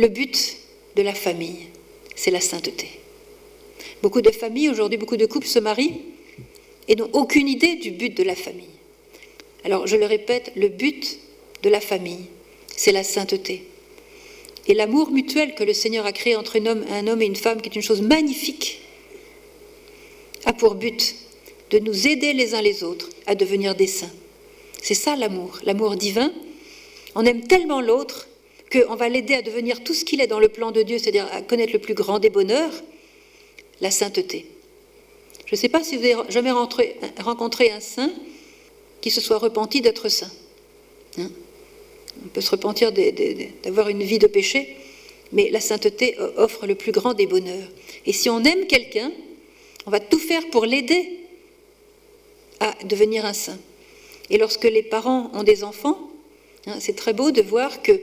le but de la famille, c'est la sainteté. Beaucoup de familles, aujourd'hui, beaucoup de couples se marient et n'ont aucune idée du but de la famille. Alors, je le répète, le but de la famille, c'est la sainteté. Et l'amour mutuel que le Seigneur a créé entre un homme, et une femme, qui est une chose magnifique, a pour but de nous aider les uns les autres à devenir des saints. C'est ça l'amour, l'amour divin. On aime tellement l'autre qu'on va l'aider à devenir tout ce qu'il est dans le plan de Dieu, c'est-à-dire à connaître le plus grand des bonheurs, la sainteté. Je ne sais pas si vous avez jamais rencontré un saint qui se soit repenti d'être saint. Hein. On peut se repentir d'avoir une vie de péché, mais la sainteté offre le plus grand des bonheurs. Et si on aime quelqu'un, on va tout faire pour l'aider à devenir un saint. Et lorsque les parents ont des enfants, hein, c'est très beau de voir que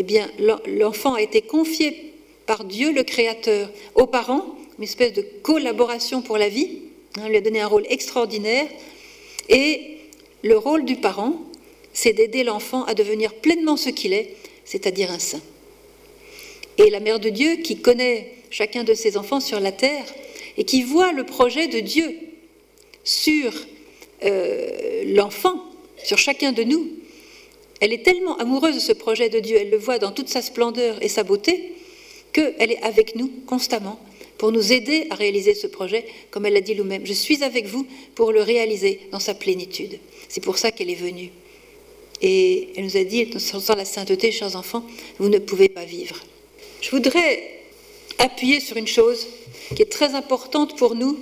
eh bien, l'enfant a été confié par Dieu le Créateur aux parents, une espèce de collaboration pour la vie, hein, lui a donné un rôle extraordinaire, et le rôle du parent, c'est d'aider l'enfant à devenir pleinement ce qu'il est, c'est-à-dire un saint. Et la Mère de Dieu, qui connaît chacun de ses enfants sur la terre, et qui voit le projet de Dieu sur euh, l'enfant, sur chacun de nous, elle est tellement amoureuse de ce projet de Dieu, elle le voit dans toute sa splendeur et sa beauté, qu'elle est avec nous constamment pour nous aider à réaliser ce projet, comme elle l'a dit elle-même. Je suis avec vous pour le réaliser dans sa plénitude. C'est pour ça qu'elle est venue. Et elle nous a dit, sans la sainteté, chers enfants, vous ne pouvez pas vivre. Je voudrais appuyer sur une chose qui est très importante pour nous,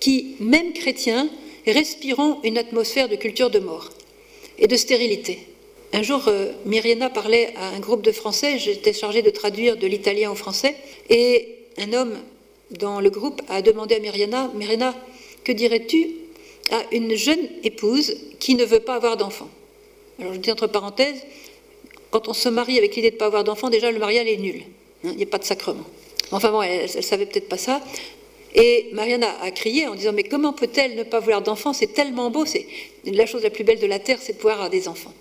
qui, même chrétiens, respirons une atmosphère de culture de mort et de stérilité. Un jour, euh, Myriana parlait à un groupe de Français, j'étais chargée de traduire de l'italien au français, et un homme dans le groupe a demandé à Myriana, Myriana, que dirais-tu à une jeune épouse qui ne veut pas avoir d'enfant? Alors je dis entre parenthèses, quand on se marie avec l'idée de ne pas avoir d'enfant, déjà le mariage est nul, hein, il n'y a pas de sacrement. Enfin bon, elle ne savait peut-être pas ça. Et Marianne a, crié en disant Mais comment peut-elle ne pas vouloir d'enfants C'est tellement beau, c'est la chose la plus belle de la terre, c'est de pouvoir avoir des enfants.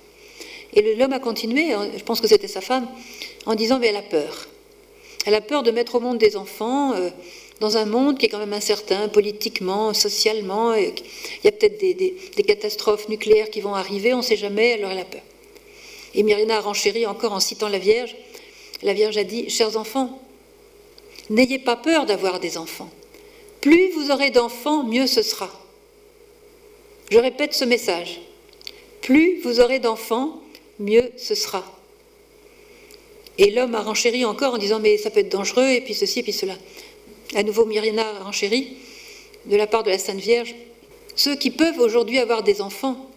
Et l'homme a continué, hein, je pense que c'était sa femme, en disant Mais elle a peur. Elle a peur de mettre au monde des enfants euh, dans un monde qui est quand même incertain, politiquement, socialement. il y a peut-être des, catastrophes nucléaires qui vont arriver, on ne sait jamais, alors elle a peur. Et Myriana a renchéri encore en citant la Vierge. La Vierge a dit Chers enfants, n'ayez pas peur d'avoir des enfants. Plus vous aurez d'enfants, mieux ce sera. Je répète ce message. Plus vous aurez d'enfants, mieux ce sera. Et l'homme a renchéri encore en disant mais ça peut être dangereux, et puis ceci, et puis cela. À nouveau, Myriana a renchéri de la part de la Sainte Vierge. Ceux qui peuvent aujourd'hui avoir des enfants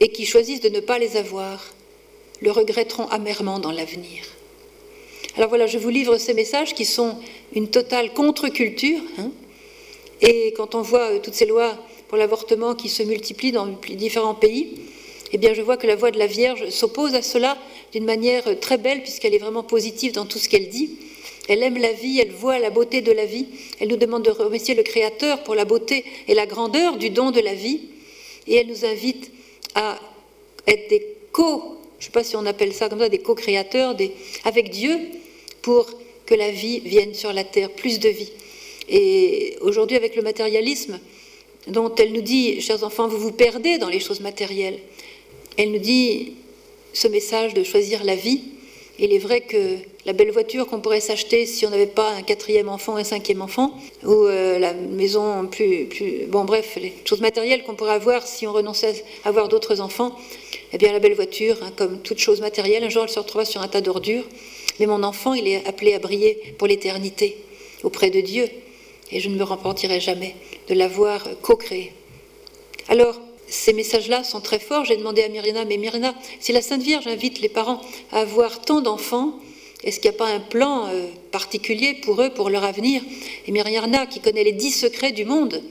et qui choisissent de ne pas les avoir le regretteront amèrement dans l'avenir. Alors voilà, je vous livre ces messages qui sont une totale contre-culture. Hein, et quand on voit euh, toutes ces lois pour l'avortement qui se multiplient dans différents pays, eh bien, je vois que la voix de la Vierge s'oppose à cela d'une manière très belle, puisqu'elle est vraiment positive dans tout ce qu'elle dit. Elle aime la vie, elle voit la beauté de la vie. Elle nous demande de remercier le Créateur pour la beauté et la grandeur du don de la vie. Et elle nous invite à être des co, je ne sais pas si on appelle ça comme ça, des co-créateurs avec Dieu pour que la vie vienne sur la terre, plus de vie. Et aujourd'hui, avec le matérialisme, dont elle nous dit, chers enfants, vous vous perdez dans les choses matérielles, elle nous dit ce message de choisir la vie. Il est vrai que la belle voiture qu'on pourrait s'acheter si on n'avait pas un quatrième enfant, un cinquième enfant, ou euh, la maison plus, plus, Bon, bref, les choses matérielles qu'on pourrait avoir si on renonçait à avoir d'autres enfants, eh bien, la belle voiture, hein, comme toute chose matérielle, un jour elle se retrouva sur un tas d'ordures. Mais mon enfant, il est appelé à briller pour l'éternité auprès de Dieu et je ne me repentirai jamais de l'avoir co-créé. Alors, ces messages-là sont très forts. J'ai demandé à Myrina, mais Myrina, si la Sainte Vierge invite les parents à avoir tant d'enfants, est-ce qu'il n'y a pas un plan euh, particulier pour eux, pour leur avenir? Et Myrina, qui connaît les dix secrets du monde,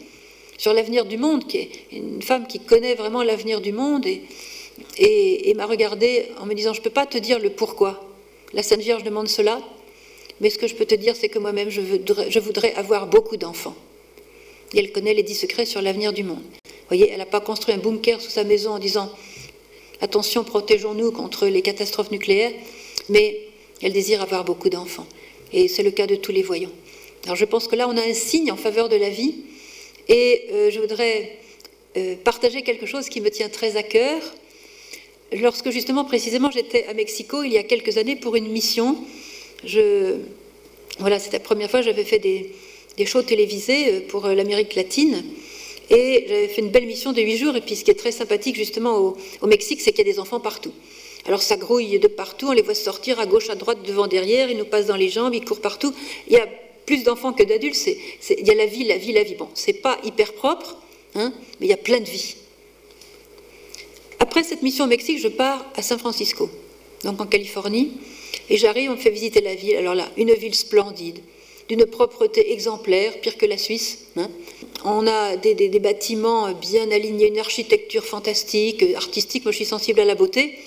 sur l'avenir du monde, qui est une femme qui connaît vraiment l'avenir du monde, et, m'a regardé en me disant, je ne peux pas te dire le pourquoi. La Sainte Vierge demande cela, mais ce que je peux te dire, c'est que moi-même, je voudrais, avoir beaucoup d'enfants. Et elle connaît les dix secrets sur l'avenir du monde. Vous voyez, elle n'a pas construit un bunker sous sa maison en disant attention, protégeons-nous contre les catastrophes nucléaires, mais Elle désire avoir beaucoup d'enfants. Et c'est le cas de tous les voyants. Alors je pense que là, on a un signe en faveur de la vie. Et euh, je voudrais euh, partager quelque chose qui me tient très à cœur. Lorsque justement, précisément, j'étais à Mexico il y a quelques années pour une mission, je, voilà, c'était la première fois que j'avais fait des, des shows télévisés euh, pour l'Amérique latine. Et j'avais fait une belle mission de huit jours. Et puis ce qui est très sympathique justement au, au Mexique, c'est qu'il y a des enfants partout. Alors ça grouille de partout, on les voit sortir à gauche, à droite, devant, derrière, ils nous passent dans les jambes, ils courent partout. Il y a plus d'enfants que d'adultes, il y a la vie, la vie, la vie. Bon, c'est pas hyper propre, hein, mais il y a plein de vie. Après cette mission au Mexique, je pars à San Francisco, donc en Californie, et j'arrive, on me fait visiter la ville. Alors là, une ville splendide, d'une propreté exemplaire, pire que la Suisse. Hein. On a des, des, bâtiments bien alignés, une architecture fantastique, artistique. Moi, je suis sensible à la beauté.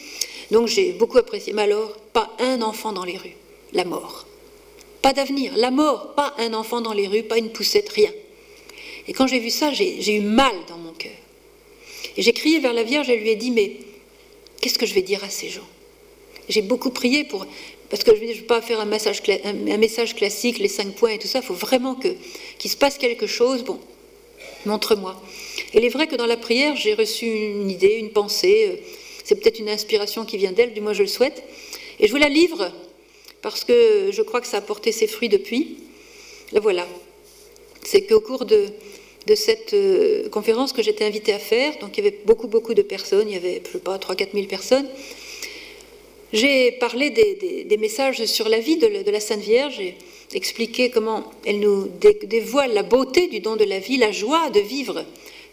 Donc j'ai beaucoup apprécié. Mais alors, pas un enfant dans les rues. La mort. Pas d'avenir. La mort. Pas un enfant dans les rues, pas une poussette, rien. Et quand j'ai vu ça, j'ai eu mal dans mon cœur. Et j'ai crié vers la Vierge et lui ai dit, mais qu'est-ce que je vais dire à ces gens? J'ai beaucoup prié pour... Parce que je ne veux pas faire un message, classique, les cinq points et tout ça. Il faut vraiment qu'il se passe quelque chose. Bon, montre-moi. Il est vrai que dans la prière, j'ai reçu une idée, une pensée. Euh, c'est peut-être une inspiration qui vient d'elle, du moins je le souhaite. Et je vous la livre parce que je crois que ça a porté ses fruits depuis. La voilà. C'est qu'au cours de, cette euh, conférence que j'étais invitée à faire, donc il y avait beaucoup, beaucoup de personnes, il y avait, je sais pas, 3-4 000 personnes, j'ai parlé des, messages sur la vie de, la Sainte Vierge, j'ai expliqué comment elle nous dévoile la beauté du don de la vie, la joie de vivre,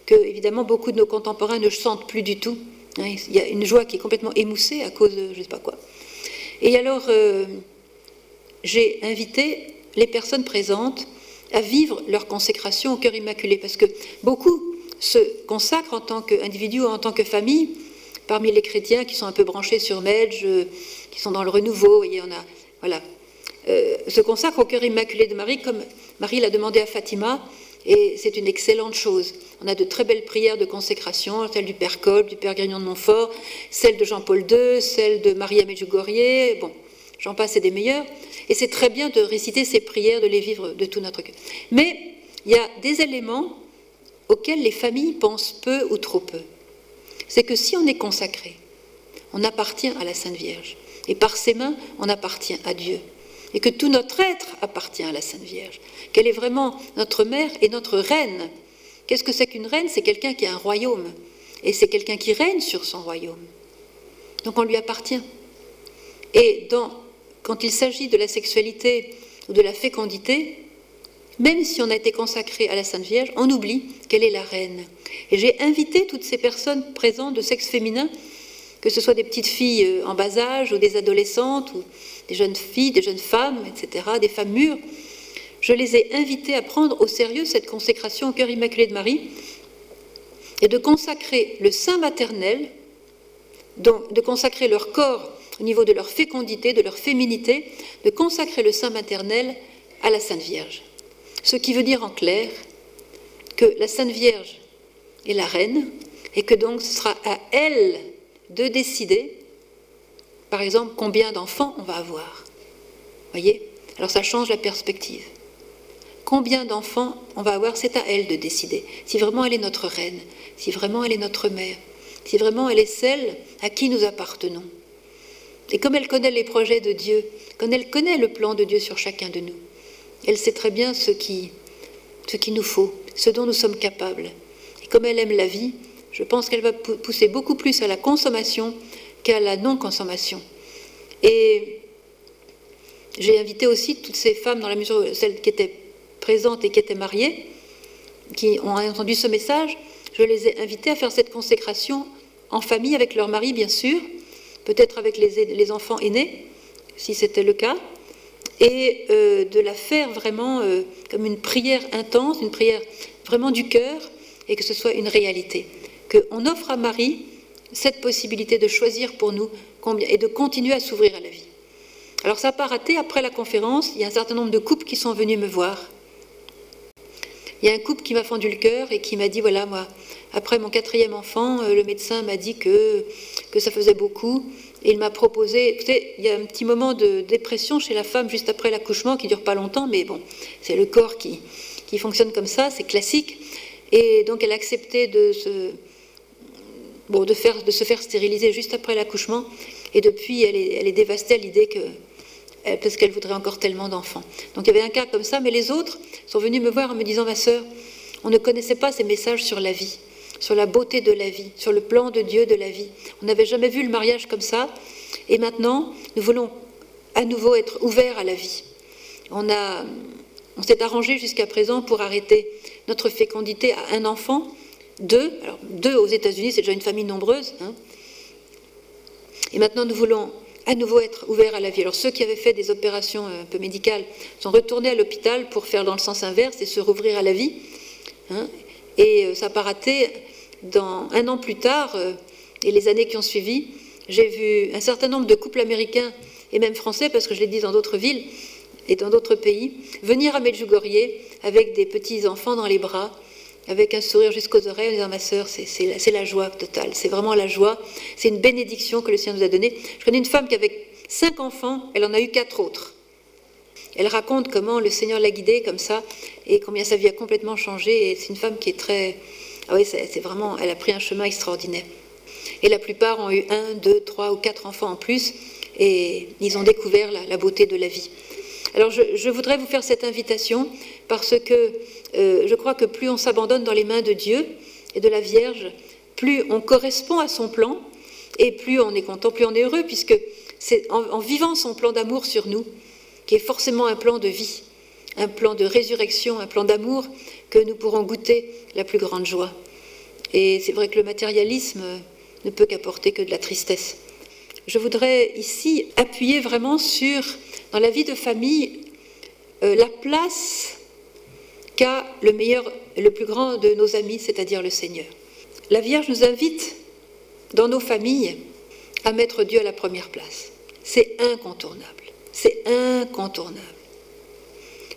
que évidemment beaucoup de nos contemporains ne sentent plus du tout. Hein, il y a une joie qui est complètement émoussée à cause de je ne sais pas quoi. Et alors, euh, j'ai invité les personnes présentes à vivre leur consécration au cœur immaculé, parce que beaucoup se consacrent en tant qu'individu ou en tant que famille, parmi les chrétiens qui sont un peu branchés sur Medj, euh, qui sont dans le renouveau, et on a, voilà, euh, se consacrent au cœur immaculé de Marie, comme Marie l'a demandé à Fatima, et c'est une excellente chose. On a de très belles prières de consécration, celle du Père Kolb, du Père Grignon de Montfort, celle de Jean-Paul II, celle de Maria Medjugorje, bon, j'en passe, c'est des meilleures. Et c'est très bien de réciter ces prières, de les vivre de tout notre cœur. Mais il y a des éléments auxquels les familles pensent peu ou trop peu. C'est que si on est consacré, on appartient à la Sainte Vierge. Et par ses mains, on appartient à Dieu. Et que tout notre être appartient à la Sainte Vierge. Qu'elle est vraiment notre mère et notre reine. Qu'est-ce que c'est qu'une reine? C'est quelqu'un qui a un royaume. Et c'est quelqu'un qui règne sur son royaume. Donc on lui appartient. Et quand il s'agit de la sexualité ou de la fécondité, même si on a été consacré à la Sainte Vierge, on oublie qu'elle est la reine. Et j'ai invité toutes ces personnes présentes de sexe féminin, que ce soit des petites filles euh, en bas âge ou des adolescentes ou des jeunes filles, des jeunes femmes, etc., des femmes mûres, je les ai invitées à prendre au sérieux cette consécration au cœur immaculé de Marie et de consacrer le sein maternel, donc de consacrer leur corps au niveau de leur fécondité, de leur féminité, de consacrer le sein maternel à la Sainte Vierge. Ce qui veut dire en clair que la Sainte Vierge est la reine et que donc ce sera à elle de décider, par exemple, combien d'enfants on va avoir. Voyez? Alors ça change la perspective. Combien d'enfants on va avoir, c'est à elle de décider. Si vraiment elle est notre reine, si vraiment elle est notre mère, si vraiment elle est celle à qui nous appartenons. Et comme elle connaît les projets de Dieu, comme elle connaît le plan de Dieu sur chacun de nous, elle sait très bien ce qui, ce qu'il nous faut, ce dont nous sommes capables. Et comme elle aime la vie, je pense qu'elle va pousser beaucoup plus à la consommation qu'à la non-consommation. Et j'ai invité aussi toutes ces femmes, dans la mesure celles qui étaient présentes et qui étaient mariées, qui ont entendu ce message, je les ai invitées à faire cette consécration en famille avec leur mari, bien sûr, peut-être avec les, enfants aînés, si c'était le cas, et euh, de la faire vraiment euh, comme une prière intense, une prière vraiment du cœur, et que ce soit une réalité. Qu'on offre à Marie cette possibilité de choisir pour nous et de continuer à s'ouvrir à la vie. Alors ça n'a pas raté, après la conférence, il y a un certain nombre de couples qui sont venus me voir. Il y a un couple qui m'a fendu le cœur et qui m'a dit, voilà, moi, après mon quatrième enfant, euh, le médecin m'a dit que, que ça faisait beaucoup Et il m'a proposé, il y a un petit moment de dépression chez la femme juste après l'accouchement qui dure pas longtemps, mais bon, c'est le corps qui, qui fonctionne comme ça, c'est classique. Et donc elle a accepté de se, bon, de, faire, de se faire stériliser juste après l'accouchement. Et depuis, elle est, elle est dévastée à l'idée que parce qu'elle voudrait encore tellement d'enfants. Donc il y avait un cas comme ça, mais les autres sont venus me voir en me disant, ma sœur, on ne connaissait pas ces messages sur la vie, sur la beauté de la vie, sur le plan de Dieu de la vie. On n'avait jamais vu le mariage comme ça, et maintenant, nous voulons à nouveau être ouverts à la vie. On, on s'est arrangé jusqu'à présent pour arrêter notre fécondité à un enfant, deux, alors deux aux États-Unis, c'est déjà une famille nombreuse, hein. et maintenant nous voulons à nouveau être ouverts à la vie. Alors ceux qui avaient fait des opérations un peu médicales sont retournés à l'hôpital pour faire dans le sens inverse et se rouvrir à la vie. Hein. Et euh, ça n'a pas raté. Dans, un an plus tard, euh, et les années qui ont suivi, j'ai vu un certain nombre de couples américains et même français, parce que je l'ai dit dans d'autres villes et dans d'autres pays, venir à Medjugorje avec des petits-enfants dans les bras, avec un sourire jusqu'aux oreilles en disant Ma sœur, c'est la joie totale, c'est vraiment la joie, c'est une bénédiction que le Seigneur nous a donnée. Je connais une femme qui avait cinq enfants, elle en a eu quatre autres. Elle raconte comment le Seigneur l'a guidée comme ça et combien sa vie a complètement changé. Et c'est une femme qui est très. Ah oui, c'est vraiment. Elle a pris un chemin extraordinaire. Et la plupart ont eu un, deux, trois ou quatre enfants en plus et ils ont découvert la, beauté de la vie. Alors je, voudrais vous faire cette invitation parce que euh, je crois que plus on s'abandonne dans les mains de Dieu et de la Vierge, plus on correspond à son plan et plus on est content, plus on est heureux, puisque c'est en vivant son plan d'amour sur nous qui est forcément un plan de vie, un plan de résurrection, un plan d'amour, que nous pourrons goûter la plus grande joie. Et c'est vrai que le matérialisme ne peut qu'apporter que de la tristesse. Je voudrais ici appuyer vraiment sur, dans la vie de famille, euh, la place qu'a le meilleur le plus grand de nos amis, c'est-à-dire le Seigneur. La Vierge nous invite dans nos familles à mettre Dieu à la première place. C'est incontournable. C'est incontournable.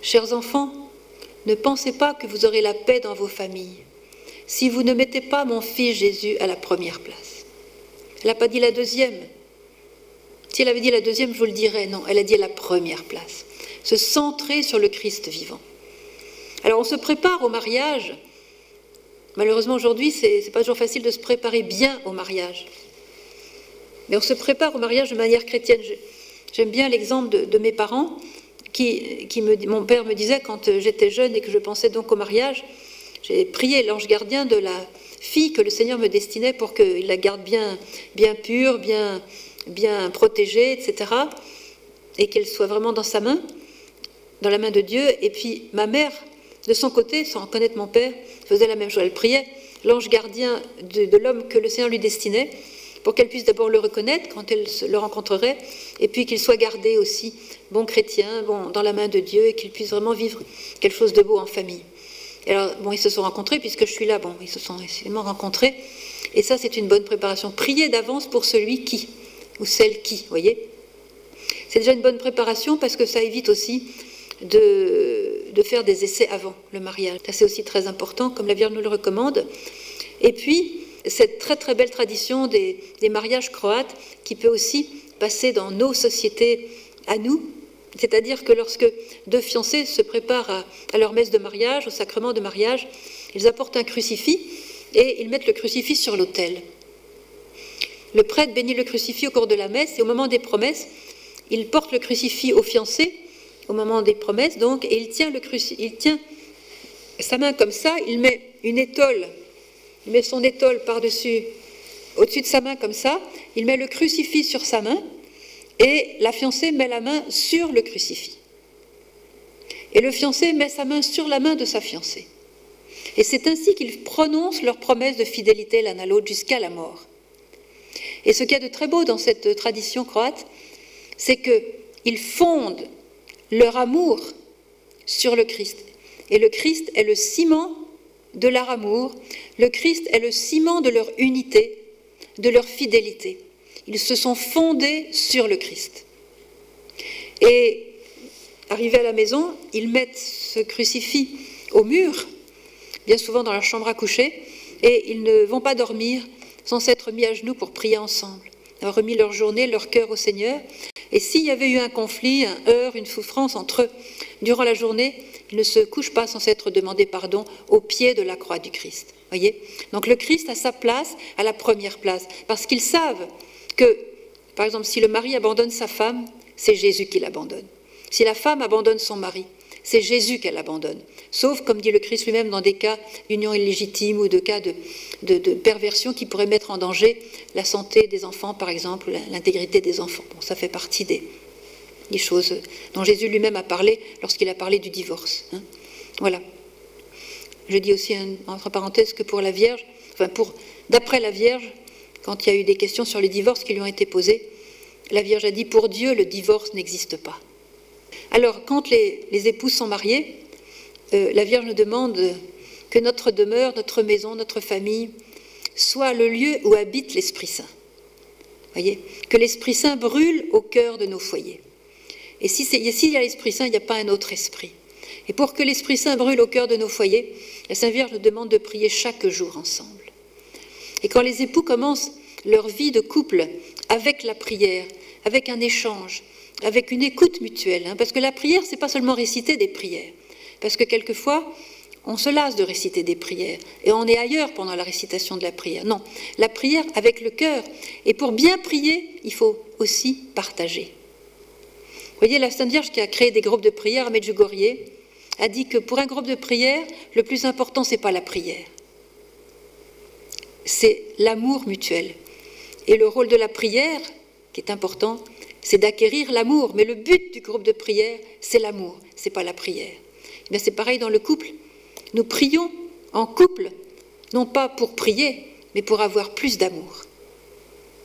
Chers enfants, ne pensez pas que vous aurez la paix dans vos familles si vous ne mettez pas mon fils Jésus à la première place. Elle n'a pas dit la deuxième. Si elle avait dit la deuxième, je vous le dirais. Non, elle a dit la première place. Se centrer sur le Christ vivant. Alors on se prépare au mariage. Malheureusement aujourd'hui, ce n'est pas toujours facile de se préparer bien au mariage. Mais on se prépare au mariage de manière chrétienne. J'aime bien l'exemple de, mes parents, qui, mon père me disait quand j'étais jeune et que je pensais donc au mariage, j'ai prié l'ange gardien de la fille que le Seigneur me destinait pour qu'il la garde bien, bien pure, bien, bien protégée, etc. Et qu'elle soit vraiment dans sa main, dans la main de Dieu. Et puis ma mère, de son côté, sans connaître mon père, faisait la même chose. Elle priait l'ange gardien de l'homme que le Seigneur lui destinait pour qu'elle puisse d'abord le reconnaître quand elle le rencontrerait, et puis qu'il soit gardé aussi, bon chrétien, bon, dans la main de Dieu, et qu'il puisse vraiment vivre quelque chose de beau en famille. alors, bon, ils se sont rencontrés, puisque je suis là, bon, ils se sont essentiellement rencontrés, et ça, c'est une bonne préparation. Priez d'avance pour celui qui, ou celle qui, voyez C'est déjà une bonne préparation parce que ça évite aussi de, de faire des essais avant le mariage. Ça, c'est aussi très important, comme la Vierge nous le recommande. Et puis, cette très très belle tradition des, mariages croates qui peut aussi passer dans nos sociétés à nous. C'est-à-dire que lorsque deux fiancés se préparent à, leur messe de mariage, au sacrement de mariage, ils apportent un crucifix et ils mettent le crucifix sur l'autel. Le prêtre bénit le crucifix au cours de la messe et au moment des promesses, il porte le crucifix au fiancé, au moment des promesses donc, et il tient, le il tient sa main comme ça, il met une étole il met son étole par-dessus, au-dessus de sa main comme ça, il met le crucifix sur sa main, et la fiancée met la main sur le crucifix. Et le fiancé met sa main sur la main de sa fiancée. Et c'est ainsi qu'ils prononcent leur promesse de fidélité l'un à l'autre jusqu'à la mort. Et ce qu'il y a de très beau dans cette tradition croate, c'est qu'ils fondent leur amour sur le Christ. Et le Christ est le ciment de leur amour, le Christ est le ciment de leur unité, de leur fidélité. Ils se sont fondés sur le Christ. Et arrivés à la maison, ils mettent ce crucifix au mur, bien souvent dans leur chambre à coucher, et ils ne vont pas dormir sans s'être mis à genoux pour prier ensemble, d'avoir remis leur journée, leur cœur au Seigneur. Et s'il y avait eu un conflit, un heurt, une souffrance entre eux durant la journée, ne se couchent pas sans s'être demandé pardon au pied de la croix du Christ. Voyez? Donc le Christ a sa place à la première place, parce qu'ils savent que, par exemple, si le mari abandonne sa femme, c'est Jésus qui l'abandonne. Si la femme abandonne son mari, c'est Jésus qu'elle abandonne. Sauf, comme dit le Christ lui-même, dans des cas d'union illégitime ou de cas de, de, perversion qui pourraient mettre en danger la santé des enfants, par exemple, l'intégrité des enfants. Bon, ça fait partie des, des choses dont Jésus lui-même a parlé lorsqu'il a parlé du divorce. Hein. Voilà. Je dis aussi, entre parenthèses, que pour la Vierge, enfin, pour, d'après la Vierge, quand il y a eu des questions sur les divorces qui lui ont été posées, la Vierge a dit Pour Dieu, le divorce n'existe pas. Alors, quand les, épouses sont mariées, euh, la Vierge nous demande que notre demeure, notre maison, notre famille soit le lieu où habite l'Esprit Saint. Voyez Que l'Esprit Saint brûle au cœur de nos foyers. Et s'il si y a l'Esprit Saint, il n'y a pas un autre esprit. Et pour que l'Esprit Saint brûle au cœur de nos foyers, la Sainte Vierge nous demande de prier chaque jour ensemble. Et quand les époux commencent leur vie de couple avec la prière, avec un échange, avec une écoute mutuelle. Hein, parce que la prière, c'est pas seulement réciter des prières. Parce que quelquefois, on se lasse de réciter des prières et on est ailleurs pendant la récitation de la prière. Non, la prière avec le cœur. Et pour bien prier, il faut aussi partager. Voyez, la Sainte Vierge qui a créé des groupes de prière à Medjugorje a dit que pour un groupe de prière, le plus important, c'est pas la prière. C'est l'amour mutuel. Et le rôle de la prière, qui est important, c'est d'acquérir l'amour. Mais le but du groupe de prière, c'est l'amour, c'est pas la prière. Mais c'est pareil dans le couple. Nous prions en couple, non pas pour prier, mais pour avoir plus d'amour.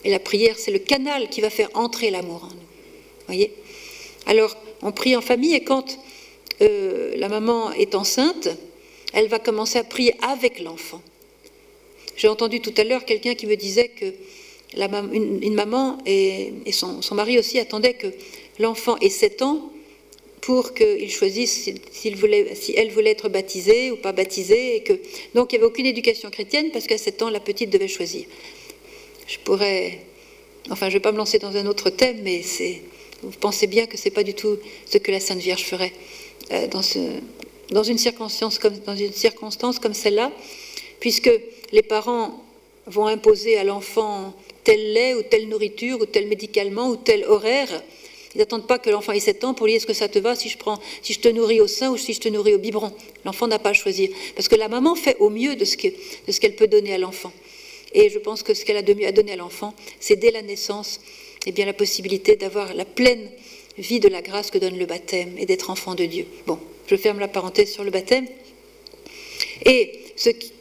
Et la prière, c'est le canal qui va faire entrer l'amour en nous. Voyez? Alors, on prie en famille et quand euh, la maman est enceinte, elle va commencer à prier avec l'enfant. J'ai entendu tout à l'heure quelqu'un qui me disait que une, maman et, son, mari aussi attendaient que l'enfant ait 7 ans pour qu'il choisisse si elle voulait être baptisée ou pas baptisée. Et que, donc il n'y avait aucune éducation chrétienne parce qu'à 7 ans, la petite devait choisir. Je pourrais. Enfin, je ne vais pas me lancer dans un autre thème, mais c'est, vous pensez bien que ce n'est pas du tout ce que la Sainte Vierge ferait euh, dans, une circonstance comme, comme celle-là, puisque les parents vont imposer à l'enfant tel lait ou telle nourriture ou tel médicament ou tel horaire. Ils n'attendent pas que l'enfant ait 7 ans pour lui dire est-ce que ça te va si je, prends, si je te nourris au sein ou si je te nourris au biberon. L'enfant n'a pas à choisir. Parce que la maman fait au mieux de ce qu'elle peut donner à l'enfant. Et je pense que ce qu'elle a de mieux à donner à l'enfant, c'est dès la naissance eh bien, la possibilité d'avoir la pleine vie de la grâce que donne le baptême et d'être enfant de Dieu. Bon, je ferme la parenthèse sur le baptême. Et ce qui,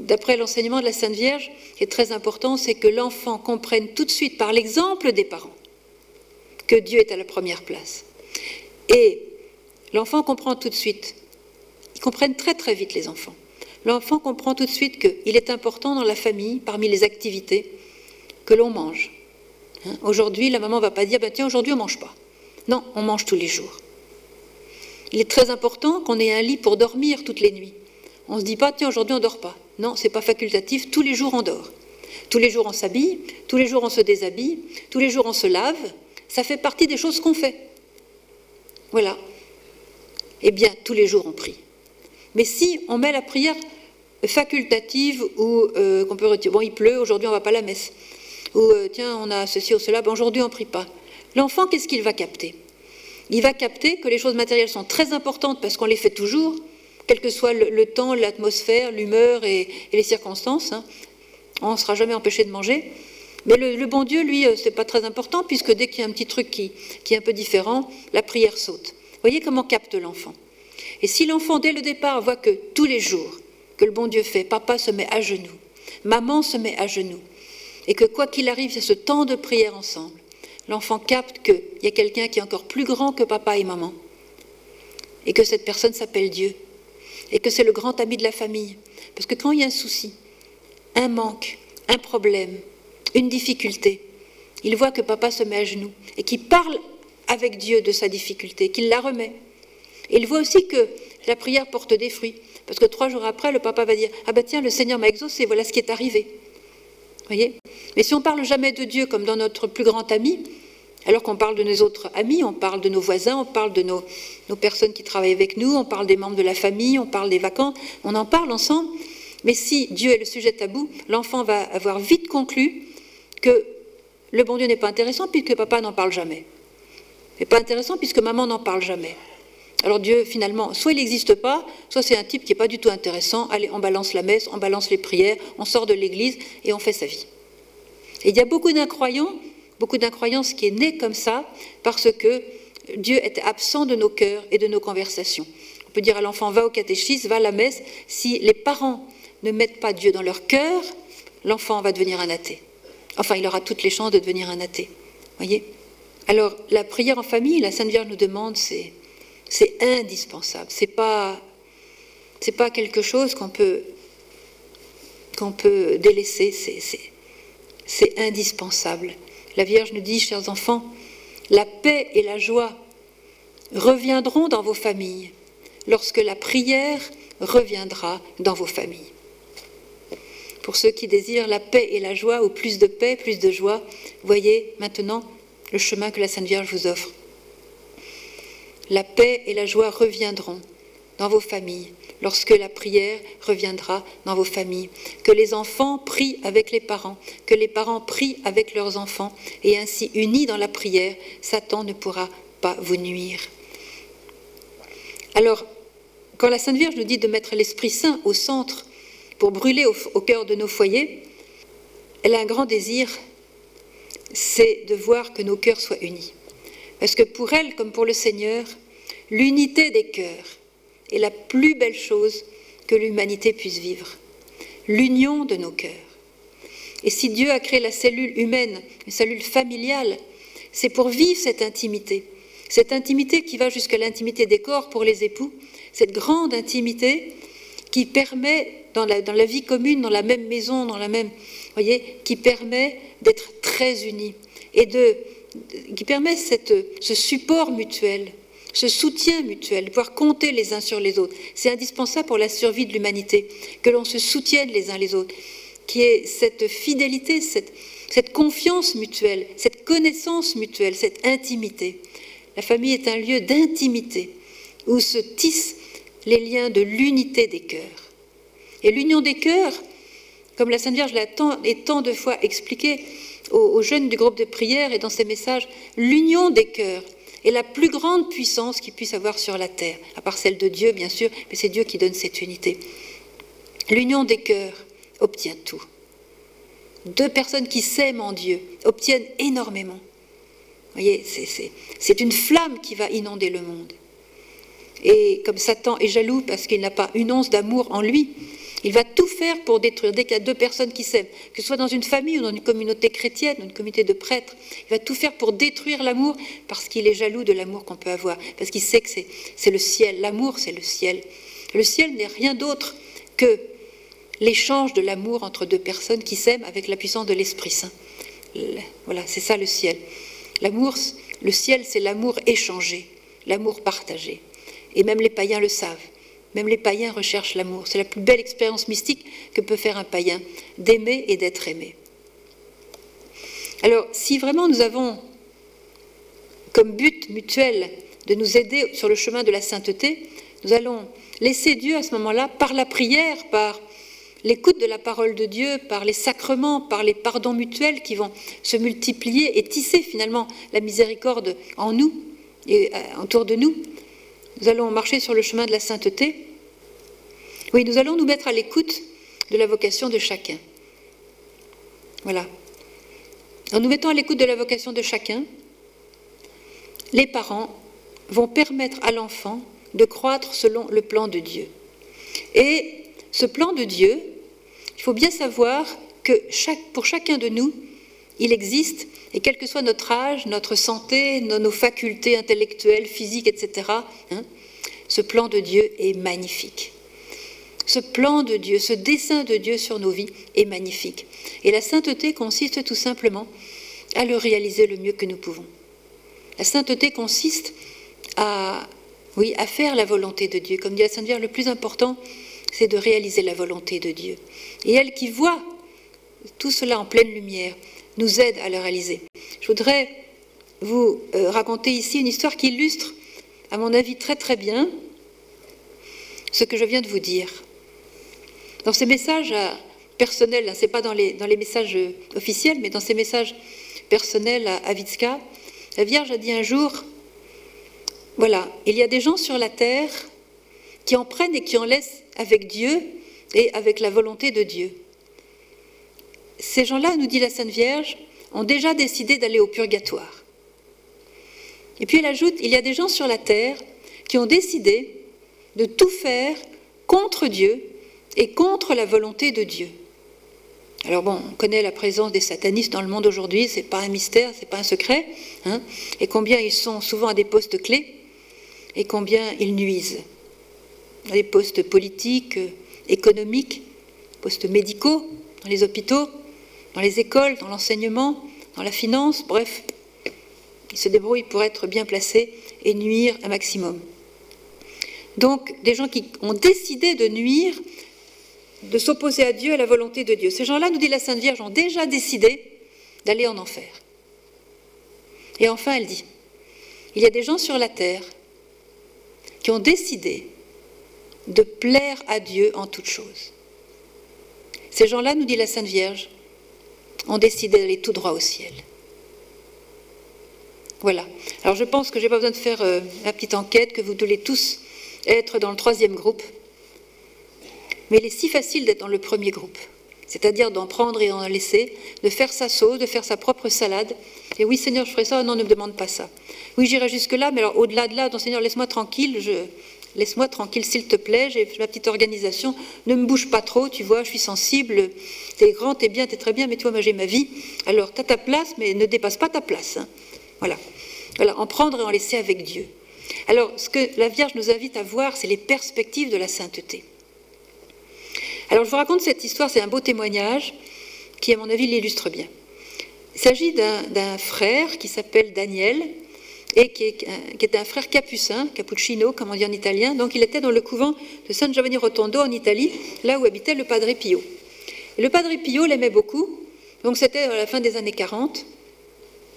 d'après l'enseignement de la Sainte Vierge, est très important, c'est que l'enfant comprenne tout de suite par l'exemple des parents que Dieu est à la première place. Et l'enfant comprend tout de suite, ils comprennent très très vite les enfants. L'enfant comprend tout de suite qu'il est important dans la famille, parmi les activités, que l'on mange. Hein, aujourd'hui, la maman ne va pas dire, ben, tiens, aujourd'hui on ne mange pas. Non, on mange tous les jours. Il est très important qu'on ait un lit pour dormir toutes les nuits. On ne se dit pas, tiens, aujourd'hui on ne dort pas. Non, c'est pas facultatif, tous les jours on dort. Tous les jours on s'habille, tous les jours on se déshabille, tous les jours on se lave. Ça fait partie des choses qu'on fait. Voilà. Eh bien, tous les jours on prie. Mais si on met la prière facultative ou euh, qu'on peut retirer, bon, il pleut, aujourd'hui on ne va pas à la messe, ou euh, tiens, on a ceci ou cela, ben, aujourd'hui on ne prie pas. L'enfant, qu'est-ce qu'il va capter? Il va capter que les choses matérielles sont très importantes parce qu'on les fait toujours, quel que soit le, temps, l'atmosphère, l'humeur et, les circonstances. Hein. On ne sera jamais empêché de manger. Mais le, bon Dieu, lui, euh, c'est pas très important, puisque dès qu'il y a un petit truc qui, qui est un peu différent, la prière saute. Voyez comment capte l'enfant. Et si l'enfant, dès le départ, voit que tous les jours que le bon Dieu fait, papa se met à genoux, maman se met à genoux, et que quoi qu'il arrive, il y a ce temps de prière ensemble, l'enfant capte qu'il y a quelqu'un qui est encore plus grand que papa et maman, et que cette personne s'appelle Dieu, et que c'est le grand ami de la famille. Parce que quand il y a un souci, un manque, un problème, une difficulté, il voit que papa se met à genoux et qu'il parle avec Dieu de sa difficulté, qu'il la remet. Et il voit aussi que la prière porte des fruits. Parce que trois jours après, le papa va dire Ah ben tiens, le Seigneur m'a exaucé, voilà ce qui est arrivé. Voyez Mais si on parle jamais de Dieu comme dans notre plus grand ami, alors qu'on parle de nos autres amis, on parle de nos voisins, on parle de nos, personnes qui travaillent avec nous, on parle des membres de la famille, on parle des vacances, on en parle ensemble. Mais si Dieu est le sujet tabou, l'enfant va avoir vite conclu que le bon Dieu n'est pas intéressant puisque papa n'en parle jamais. n'est pas intéressant puisque maman n'en parle jamais. Alors Dieu, finalement, soit il n'existe pas, soit c'est un type qui n'est pas du tout intéressant. Allez, on balance la messe, on balance les prières, on sort de l'église et on fait sa vie. Et il y a beaucoup d'incroyants, beaucoup d'incroyances qui est née comme ça parce que Dieu était absent de nos cœurs et de nos conversations. On peut dire à l'enfant va au catéchisme, va à la messe. Si les parents ne mettent pas Dieu dans leur cœur, l'enfant va devenir un athée. Enfin, il aura toutes les chances de devenir un athée. Voyez? Alors, la prière en famille, la Sainte Vierge nous demande, c'est c'est indispensable. C'est pas pas quelque chose qu'on peut qu'on peut délaisser. C'est indispensable. La Vierge nous dit, chers enfants, la paix et la joie reviendront dans vos familles lorsque la prière reviendra dans vos familles. Pour ceux qui désirent la paix et la joie, ou plus de paix, plus de joie, voyez maintenant le chemin que la Sainte Vierge vous offre la paix et la joie reviendront dans vos familles lorsque la prière reviendra dans vos familles. Que les enfants prient avec les parents, que les parents prient avec leurs enfants, et ainsi unis dans la prière, Satan ne pourra pas vous nuire. Alors, quand la Sainte Vierge nous dit de mettre l'Esprit Saint au centre pour brûler au, cœur de nos foyers, elle a un grand désir, c'est de voir que nos cœurs soient unis. Parce que pour elle, comme pour le Seigneur, l'unité des cœurs est la plus belle chose que l'humanité puisse vivre? L'union de nos cœurs. Et si Dieu a créé la cellule humaine, une cellule familiale, c'est pour vivre cette intimité. Cette intimité qui va jusqu'à l'intimité des corps pour les époux, cette grande intimité qui permet, dans la, vie commune, dans la même maison, dans la même, voyez, qui permet d'être très unis et de, qui permet cette, ce support mutuel, ce soutien mutuel, pouvoir compter les uns sur les autres. C'est indispensable pour la survie de l'humanité, que l'on se soutienne les uns les autres, qui est cette fidélité, cette, cette confiance mutuelle, cette connaissance mutuelle, cette intimité. La famille est un lieu d'intimité où se tissent les liens de l'unité des cœurs. Et l'union des cœurs, comme la Sainte Vierge l'a tant et tant de fois expliqué, aux, jeunes du groupe de prière et dans ses messages, l'union des cœurs est la plus grande puissance qu'il puisse avoir sur la terre, à part celle de Dieu, bien sûr, mais c'est Dieu qui donne cette unité. L'union des cœurs obtient tout. Deux personnes qui s'aiment en Dieu obtiennent énormément. Vous voyez, c'est une flamme qui va inonder le monde. Et comme Satan est jaloux parce qu'il n'a pas une once d'amour en lui, il va tout faire pour détruire. Dès qu'il y a deux personnes qui s'aiment, que ce soit dans une famille ou dans une communauté chrétienne, dans une communauté de prêtres, il va tout faire pour détruire l'amour parce qu'il est jaloux de l'amour qu'on peut avoir, parce qu'il sait que c'est le ciel. L'amour, c'est le ciel. Le ciel n'est rien d'autre que l'échange de l'amour entre deux personnes qui s'aiment avec la puissance de l'Esprit Saint. Voilà, c'est ça le ciel. L'amour, le ciel, c'est l'amour échangé, l'amour partagé. Et même les païens le savent. Même les païens recherchent l'amour. C'est la plus belle expérience mystique que peut faire un païen, d'aimer et d'être aimé. Alors, si vraiment nous avons comme but mutuel de nous aider sur le chemin de la sainteté, nous allons laisser Dieu à ce moment-là, par la prière, par l'écoute de la parole de Dieu, par les sacrements, par les pardons mutuels qui vont se multiplier et tisser finalement la miséricorde en nous et euh, autour de nous, nous allons marcher sur le chemin de la sainteté. Oui, nous allons nous mettre à l'écoute de la vocation de chacun. Voilà. En nous mettant à l'écoute de la vocation de chacun, les parents vont permettre à l'enfant de croître selon le plan de Dieu. Et ce plan de Dieu, il faut bien savoir que pour chacun de nous, il existe, et quel que soit notre âge, notre santé, nos, facultés intellectuelles, physiques, etc., hein, ce plan de Dieu est magnifique. Ce plan de Dieu, ce dessein de Dieu sur nos vies est magnifique. Et la sainteté consiste tout simplement à le réaliser le mieux que nous pouvons. La sainteté consiste à, oui, à faire la volonté de Dieu. Comme dit la Sainte Vierge, le plus important, c'est de réaliser la volonté de Dieu. Et elle qui voit tout cela en pleine lumière, nous aide à le réaliser. Je voudrais vous euh, raconter ici une histoire qui illustre, à mon avis, très très bien ce que je viens de vous dire. Dans ces messages euh, personnels, hein, ce n'est pas dans les, messages officiels, mais dans ces messages personnels à, à la Vierge a dit un jour, voilà, il y a des gens sur la terre qui en prennent et qui en laissent avec Dieu et avec la volonté de Dieu. Ces gens-là, nous dit la Sainte Vierge, ont déjà décidé d'aller au purgatoire. Et puis elle ajoute, il y a des gens sur la terre qui ont décidé de tout faire contre Dieu et contre la volonté de Dieu. Alors bon, on connaît la présence des satanistes dans le monde aujourd'hui, c'est pas un mystère, c'est pas un secret, hein, et combien ils sont souvent à des postes clés et combien ils nuisent. À des postes politiques, économiques, postes médicaux, dans les hôpitaux, dans les écoles, dans l'enseignement, dans la finance, bref, ils se débrouillent pour être bien placés et nuire un maximum. Donc, des gens qui ont décidé de nuire, de s'opposer à Dieu à la volonté de Dieu. Ces gens-là, nous dit la Sainte Vierge, ont déjà décidé d'aller en enfer. Et enfin, elle dit, il y a des gens sur la terre qui ont décidé de plaire à Dieu en toutes choses. Ces gens-là, nous dit la Sainte Vierge, ont décidé d'aller tout droit au ciel. Voilà. Alors je pense que je n'ai pas besoin de faire euh, la petite enquête, que vous devez tous être dans le troisième groupe. Mais il est si facile d'être dans le premier groupe, c'est-à-dire d'en prendre et d'en laisser, de faire sa sauce, de faire sa propre salade. Et oui, Seigneur, je ferai ça. Non, ne me demande pas ça. Oui, j'irai jusque-là, mais alors au-delà de là, Seigneur, laisse-moi tranquille. Je... Laisse-moi tranquille, s'il te plaît. J'ai ma petite organisation. Ne me bouge pas trop, tu vois, je suis sensible. T'es grand, t'es bien, t'es très bien, mais tu vois, moi j'ai ma vie. Alors, t'as ta place, mais ne dépasse pas ta place. Hein. Voilà. Voilà, en prendre et en laisser avec Dieu. Alors, ce que la Vierge nous invite à voir, c'est les perspectives de la sainteté. Alors, je vous raconte cette histoire, c'est un beau témoignage qui, à mon avis, l'illustre bien. Il s'agit d'un frère qui s'appelle Daniel et qui, était un frère capucin, cappuccino, comme on dit en italien. Donc, il était dans le couvent de San Giovanni Rotondo en Italie, là où habitait le Padre Pio. le Padre Pio l'aimait beaucoup, donc c'était à la fin des années 40.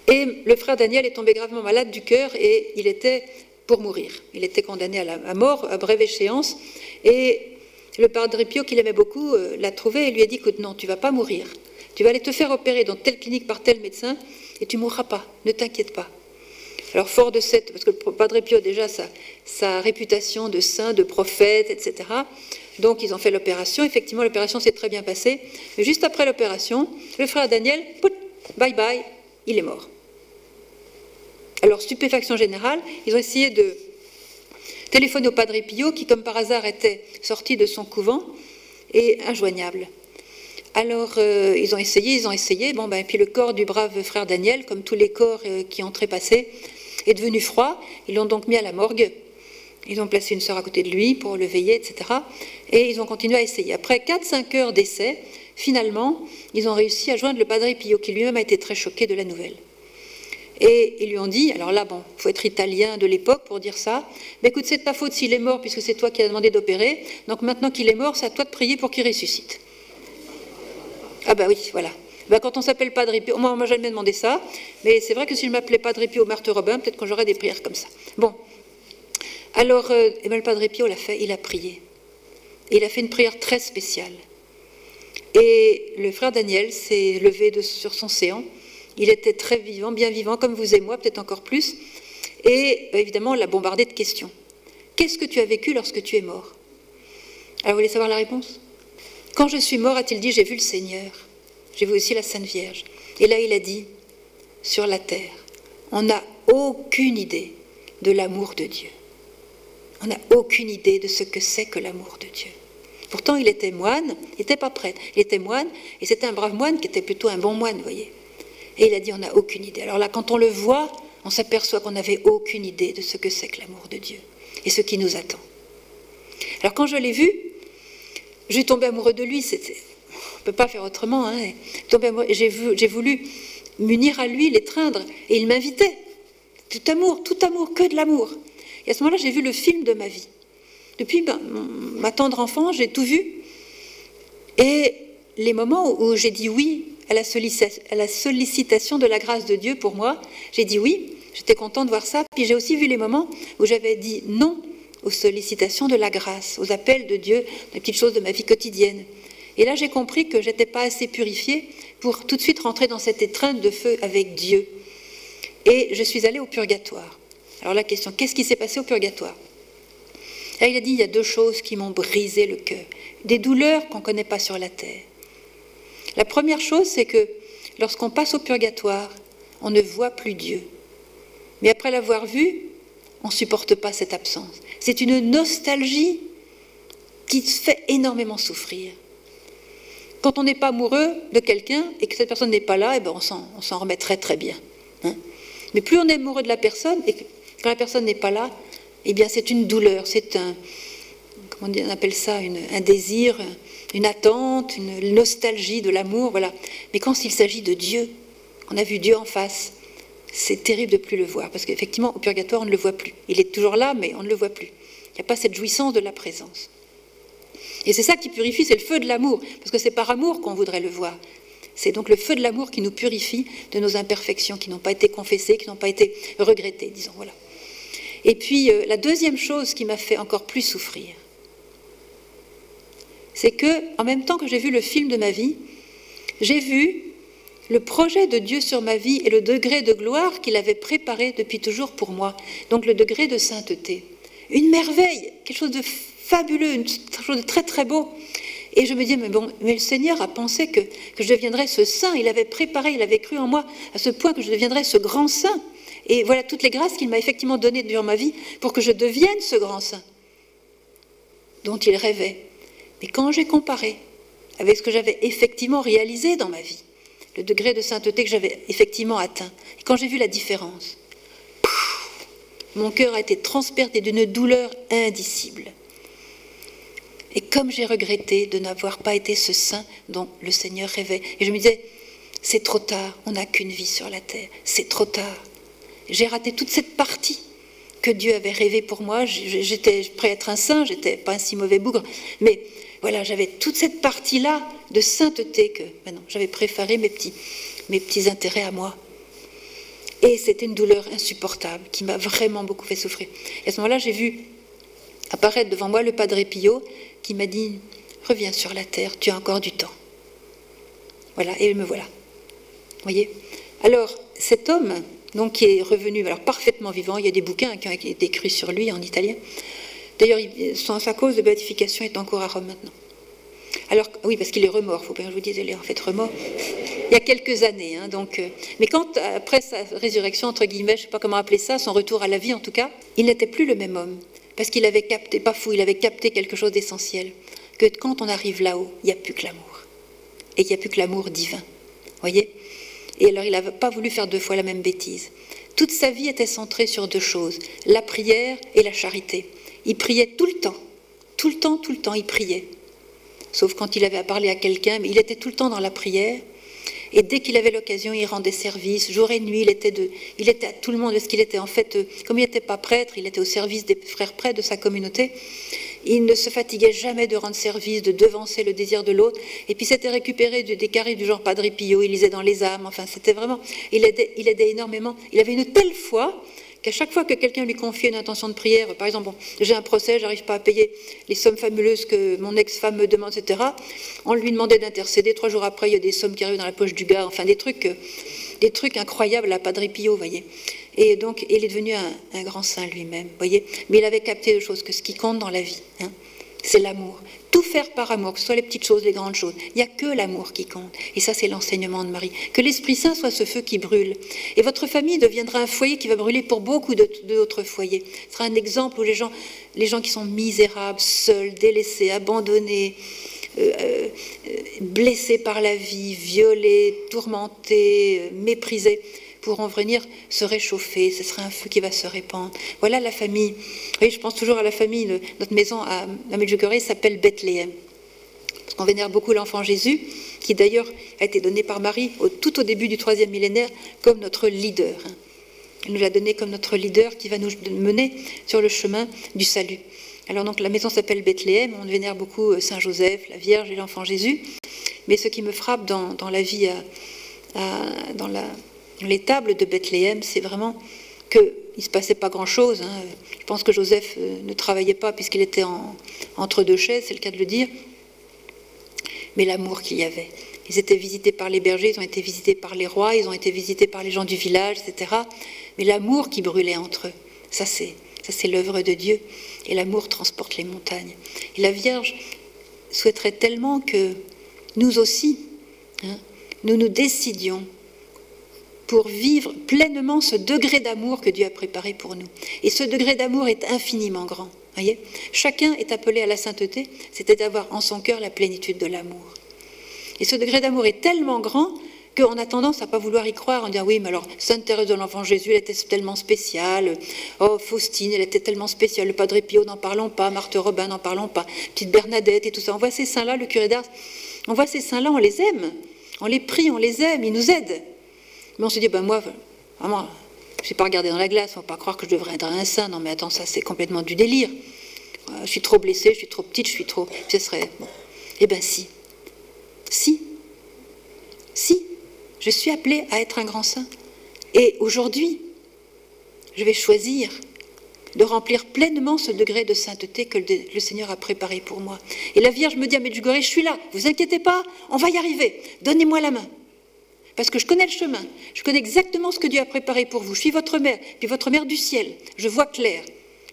Et le frère Daniel est tombé gravement malade du cœur et il était pour mourir. Il était condamné à la mort à brève échéance. Et le Padre Pio, qu'il aimait beaucoup, euh, l'a trouvé et lui a dit Écoute, non, tu vas pas mourir. Tu vas aller te faire opérer dans telle clinique par tel médecin et tu mourras pas. Ne t'inquiète pas. Alors, fort de cette, parce que le Padre Pio a déjà sa, sa réputation de saint, de prophète, etc. Donc, ils ont fait l'opération. Effectivement, l'opération s'est très bien passée. Mais juste après l'opération, le frère Daniel, bye bye, il est mort. Alors, stupéfaction générale, ils ont essayé de téléphoner au Padre Pio, qui, comme par hasard, était sorti de son couvent et injoignable. Alors, euh, ils ont essayé, ils ont essayé. Bon, ben, puis le corps du brave frère Daniel, comme tous les corps euh, qui ont trépassé, est devenu froid. Ils l'ont donc mis à la morgue. Ils ont placé une sœur à côté de lui pour le veiller, etc. Et ils ont continué à essayer. Après 4-5 heures d'essai, finalement, ils ont réussi à joindre le Padre Pio, qui lui-même a été très choqué de la nouvelle. Et ils lui ont dit, alors là, bon, faut être italien de l'époque pour dire ça, mais écoute, c'est de ta faute s'il est mort, puisque c'est toi qui as demandé d'opérer, donc maintenant qu'il est mort, c'est à toi de prier pour qu'il ressuscite. Ah bah oui, voilà. Ben, quand on s'appelle Padre Pio, moi, on m'a jamais demandé ça, mais c'est vrai que si je m'appelais Padre Pio Marthe Robin, peut-être que j'aurais des prières comme ça. Bon. Alors, euh, le Padre Pio l'a fait, il a prié. il a fait une prière très spéciale. Et le frère Daniel s'est levé sur son séant il était très vivant, bien vivant, comme vous et moi, peut-être encore plus. Et évidemment, l'a bombardé de questions. Qu'est-ce que tu as vécu lorsque tu es mort? Alors, vous voulez savoir la réponse? Quand je suis mort, a-t-il dit, j'ai vu le Seigneur. J'ai vu aussi la Sainte Vierge. Et là, il a dit, sur la terre, on n'a aucune idée de l'amour de Dieu. On n'a aucune idée de ce que c'est que l'amour de Dieu. Pourtant, il était moine, il n'était pas prêtre, il était moine, et c'était un brave moine qui était plutôt un bon moine, vous voyez. Et il a dit, on n'a aucune idée. Alors là, quand on le voit, on s'aperçoit qu'on n'avait aucune idée de ce que c'est que l'amour de Dieu et ce qui nous attend. Alors quand je l'ai vu, j'ai tombé amoureux de lui. On ne peut pas faire autrement. Hein. J'ai voulu m'unir à lui, l'étreindre, et il m'invitait. Tout amour, tout amour, que de l'amour. Et à ce moment-là, j'ai vu le film de ma vie. Depuis ben, ma tendre enfance, j'ai tout vu. Et les moments où j'ai dit oui à la, sollicitation de la grâce de Dieu pour moi, j'ai dit oui, j'étais content de voir ça. Puis j'ai aussi vu les moments où j'avais dit non aux sollicitations de la grâce, aux appels de Dieu, les petites choses de ma vie quotidienne. Et là, j'ai compris que j'étais pas assez purifiée pour tout de suite rentrer dans cette étreinte de feu avec Dieu. Et je suis allée au purgatoire. Alors la question, qu'est-ce qui s'est passé au purgatoire? Là, il a dit, il y a deux choses qui m'ont brisé le cœur, des douleurs qu'on ne connaît pas sur la terre. La première chose, c'est que lorsqu'on passe au purgatoire, on ne voit plus Dieu. Mais après l'avoir vu, on ne supporte pas cette absence. C'est une nostalgie qui fait énormément souffrir. Quand on n'est pas amoureux de quelqu'un et que cette personne n'est pas là, eh ben on s'en remet très très bien. Hein. Mais plus on est amoureux de la personne et que quand la personne n'est pas là, eh bien c'est une douleur, c'est un, comment on appelle ça, un désir, une attente, une nostalgie de l'amour, voilà. Mais quand il s'agit de Dieu, on a vu Dieu en face, c'est terrible de plus le voir, parce qu'effectivement, au purgatoire, on ne le voit plus. Il est toujours là, mais on ne le voit plus. Il n'y a pas cette jouissance de la présence. Et c'est ça qui purifie, c'est le feu de l'amour, parce que c'est par amour qu'on voudrait le voir. C'est donc le feu de l'amour qui nous purifie de nos imperfections, qui n'ont pas été confessées, qui n'ont pas été regrettées, disons. Voilà. Et puis, euh, la deuxième chose qui m'a fait encore plus souffrir, c'est que, en même temps que j'ai vu le film de ma vie, j'ai vu le projet de Dieu sur ma vie et le degré de gloire qu'il avait préparé depuis toujours pour moi, donc le degré de sainteté. Une merveille, quelque chose de fabuleux, quelque chose de très très beau. Et je me dis, mais bon, mais le Seigneur a pensé que, que je deviendrais ce saint, il avait préparé, il avait cru en moi à ce point que je deviendrais ce grand saint. Et voilà toutes les grâces qu'il m'a effectivement données durant ma vie pour que je devienne ce grand saint dont il rêvait. Mais quand j'ai comparé avec ce que j'avais effectivement réalisé dans ma vie, le degré de sainteté que j'avais effectivement atteint. Et quand j'ai vu la différence, mon cœur a été transpercé d'une douleur indicible. Et comme j'ai regretté de n'avoir pas été ce saint dont le Seigneur rêvait, et je me disais, c'est trop tard, on n'a qu'une vie sur la terre, c'est trop tard. J'ai raté toute cette partie que Dieu avait rêvé pour moi. J'étais prêt à être un saint, j'étais pas un si mauvais bougre, mais voilà, j'avais toute cette partie-là de sainteté que maintenant j'avais préféré mes petits, mes petits intérêts à moi. Et c'était une douleur insupportable qui m'a vraiment beaucoup fait souffrir. Et à ce moment-là, j'ai vu apparaître devant moi le Padre Pio qui m'a dit Reviens sur la terre, tu as encore du temps. Voilà, et me voilà. Voyez? Alors, cet homme, donc, qui est revenu alors, parfaitement vivant, il y a des bouquins qui ont été écrits sur lui en italien, D'ailleurs, sa cause de béatification est en cours à Rome maintenant. Alors, oui, parce qu'il est remort, il faut bien que je vous dise, il est en fait remort il y a quelques années. Hein, donc, euh, mais quand, après sa résurrection, entre guillemets, je ne sais pas comment appeler ça, son retour à la vie en tout cas, il n'était plus le même homme. Parce qu'il avait capté, pas fou, il avait capté quelque chose d'essentiel. Que quand on arrive là-haut, il n'y a plus que l'amour. Et il n'y a plus que l'amour divin. voyez Et alors, il n'avait pas voulu faire deux fois la même bêtise. Toute sa vie était centrée sur deux choses, la prière et la charité. Il priait tout le temps, tout le temps, tout le temps, il priait. Sauf quand il avait à parler à quelqu'un, mais il était tout le temps dans la prière. Et dès qu'il avait l'occasion, il rendait service, jour et nuit, il était, de, il était à tout le monde, parce qu'il était en fait, euh, comme il n'était pas prêtre, il était au service des frères prêtres de sa communauté, il ne se fatiguait jamais de rendre service, de devancer le désir de l'autre, et puis c'était récupéré des carrés du genre Padre Pio, il lisait dans les âmes, enfin c'était vraiment, il aidait, il aidait énormément, il avait une telle foi qu'à chaque fois que quelqu'un lui confiait une intention de prière, par exemple, j'ai un procès, j'arrive pas à payer les sommes fabuleuses que mon ex-femme me demande, etc., on lui demandait d'intercéder. Trois jours après, il y a des sommes qui arrivent dans la poche du gars, enfin des trucs, euh, des trucs incroyables à Padre Pio, voyez. Et donc, il est devenu un, grand saint lui-même, voyez. Mais il avait capté de choses que ce qui compte dans la vie, hein, c'est l'amour. Tout faire par amour, que ce soit les petites choses, les grandes choses. Il n'y a que l'amour qui compte. Et ça, c'est l'enseignement de Marie. Que l'Esprit Saint soit ce feu qui brûle. Et votre famille deviendra un foyer qui va brûler pour beaucoup d'autres foyers. Ce sera un exemple où les gens, les gens qui sont misérables, seuls, délaissés, abandonnés, euh, euh, blessés par la vie, violés, tourmentés, euh, méprisés, pourront venir se réchauffer, ce sera un feu qui va se répandre. Voilà la famille. Oui, je pense toujours à la famille, notre maison à, Medjugorje s'appelle Bethléem. Parce qu'on vénère beaucoup l'enfant Jésus, qui d'ailleurs a été donné par Marie au, tout au début du troisième millénaire comme notre leader. Elle nous l'a donné comme notre leader qui va nous mener sur le chemin du salut. Alors donc la maison s'appelle Bethléem, on vénère beaucoup euh, Saint Joseph, la Vierge et l'enfant Jésus. Mais ce qui me frappe dans, la vie, dans les tables de Bethléem, c'est vraiment qu'il ne se passait pas grand-chose. Hein. Je pense que Joseph euh, ne travaillait pas puisqu'il était entre deux chaises, c'est le cas de le dire. Mais l'amour qu'il y avait. Ils étaient visités par les bergers, ils ont été visités par les rois, ils ont été visités par les gens du village, etc. Mais l'amour qui brûlait entre eux, ça c'est, ça c'est l'œuvre de Dieu. Et l'amour transporte les montagnes. Et la Vierge souhaiterait tellement que nous aussi, hein, nous nous décidions pour vivre pleinement ce degré d'amour que Dieu a préparé pour nous. Et ce degré d'amour est infiniment grand. Voyez Chacun est appelé à la sainteté, c'était d'avoir en son cœur la plénitude de l'amour. Et ce degré d'amour est tellement grand qu'on a tendance à pas vouloir y croire, en disant oui, mais alors Sainte Thérèse de l'Enfant Jésus, elle était tellement spéciale. Oh, Faustine, elle était tellement spéciale. Le Padre Pio, n'en parlons pas. Marthe Robin, n'en parlons pas. Petite Bernadette et tout ça. On voit ces saints-là, le curé d'Ars, on voit ces saints-là, on les aime. On les prie, on les aime, ils nous aident. Mais on se dit, ben moi, vraiment, je n'ai pas regardé dans la glace, on ne va pas croire que je devrais être un saint. Non, mais attends, ça c'est complètement du délire. Euh, je suis trop blessée, je suis trop petite, je suis trop. Ce serait. Bon. Eh bien, si. Si. Si. Je suis appelée à être un grand saint. Et aujourd'hui, je vais choisir de remplir pleinement ce degré de sainteté que le Seigneur a préparé pour moi. Et la Vierge me dit à Medjugorje, je suis là, vous inquiétez pas, on va y arriver, donnez-moi la main parce que je connais le chemin, je connais exactement ce que Dieu a préparé pour vous. Je suis votre mère, puis votre mère du ciel. Je vois clair,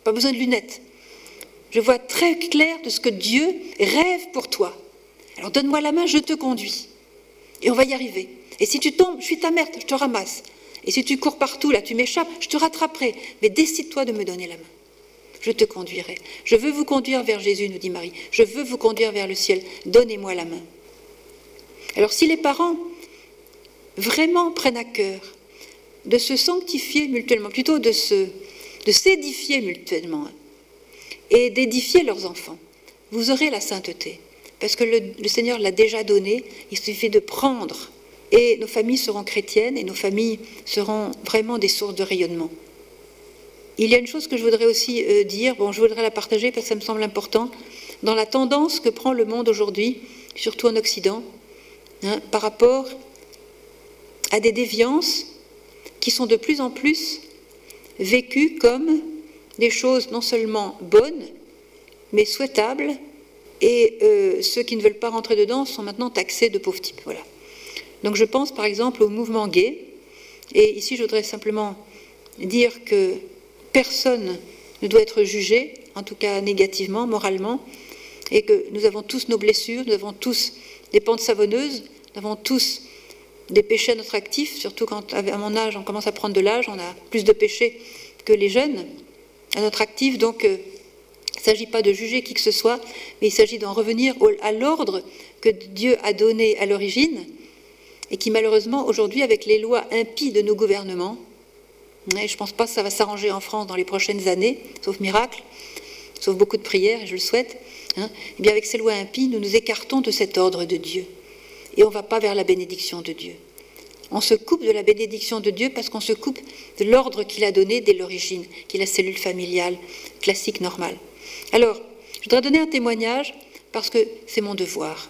pas besoin de lunettes. Je vois très clair de ce que Dieu rêve pour toi. Alors donne-moi la main, je te conduis. Et on va y arriver. Et si tu tombes, je suis ta mère, je te ramasse. Et si tu cours partout, là, tu m'échappes, je te rattraperai. Mais décide-toi de me donner la main. Je te conduirai. Je veux vous conduire vers Jésus, nous dit Marie. Je veux vous conduire vers le ciel. Donnez-moi la main. Alors si les parents vraiment prennent à cœur de se sanctifier mutuellement, plutôt de se, de s'édifier mutuellement et d'édifier leurs enfants. Vous aurez la sainteté, parce que le, Seigneur l'a déjà donné, il suffit de prendre, et nos familles seront chrétiennes, et nos familles seront vraiment des sources de rayonnement. Il y a une chose que je voudrais aussi euh, dire, bon, je voudrais la partager parce que ça me semble important, dans la tendance que prend le monde aujourd'hui, surtout en Occident, hein, par rapport à des déviances qui sont de plus en plus vécues comme des choses non seulement bonnes, mais souhaitables, et euh, ceux qui ne veulent pas rentrer dedans sont maintenant taxés de pauvres types. Voilà. Donc je pense par exemple au mouvement gay, et ici je voudrais simplement dire que personne ne doit être jugé, en tout cas négativement, moralement, et que nous avons tous nos blessures, nous avons tous des pentes savonneuses, nous avons tous des péchés à notre actif, surtout quand à mon âge on commence à prendre de l'âge, on a plus de péchés que les jeunes à notre actif. Donc euh, il ne s'agit pas de juger qui que ce soit, mais il s'agit d'en revenir à l'ordre que Dieu a donné à l'origine et qui malheureusement aujourd'hui avec les lois impies de nos gouvernements, et je ne pense pas que ça va s'arranger en France dans les prochaines années, sauf miracle, sauf beaucoup de prières, et je le souhaite, hein, eh bien avec ces lois impies, nous nous écartons de cet ordre de Dieu et on ne va pas vers la bénédiction de Dieu. On se coupe de la bénédiction de Dieu parce qu'on se coupe de l'ordre qu'il a donné dès l'origine, qui est la cellule familiale classique normale. Alors, je voudrais donner un témoignage parce que c'est mon devoir.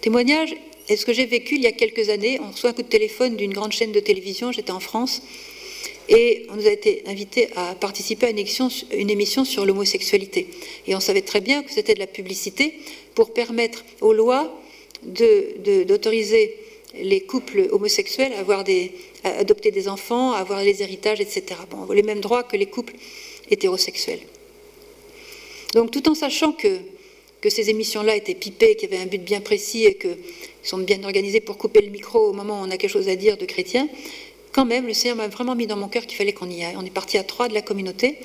Témoignage est ce que j'ai vécu il y a quelques années. On reçoit un coup de téléphone d'une grande chaîne de télévision, j'étais en France, et on nous a été invités à participer à une émission, une émission sur l'homosexualité. Et on savait très bien que c'était de la publicité pour permettre aux lois d'autoriser les couples homosexuels à, avoir des, adopter des enfants, à avoir les héritages, etc. Bon, les mêmes droits que les couples hétérosexuels. Donc tout en sachant que, que ces émissions-là étaient pipées, qu'il y avait un but bien précis et qu'elles sont bien organisées pour couper le micro au moment où on a quelque chose à dire de chrétien, quand même, le Seigneur m'a vraiment mis dans mon cœur qu'il fallait qu'on y aille. On est parti à trois de la communauté.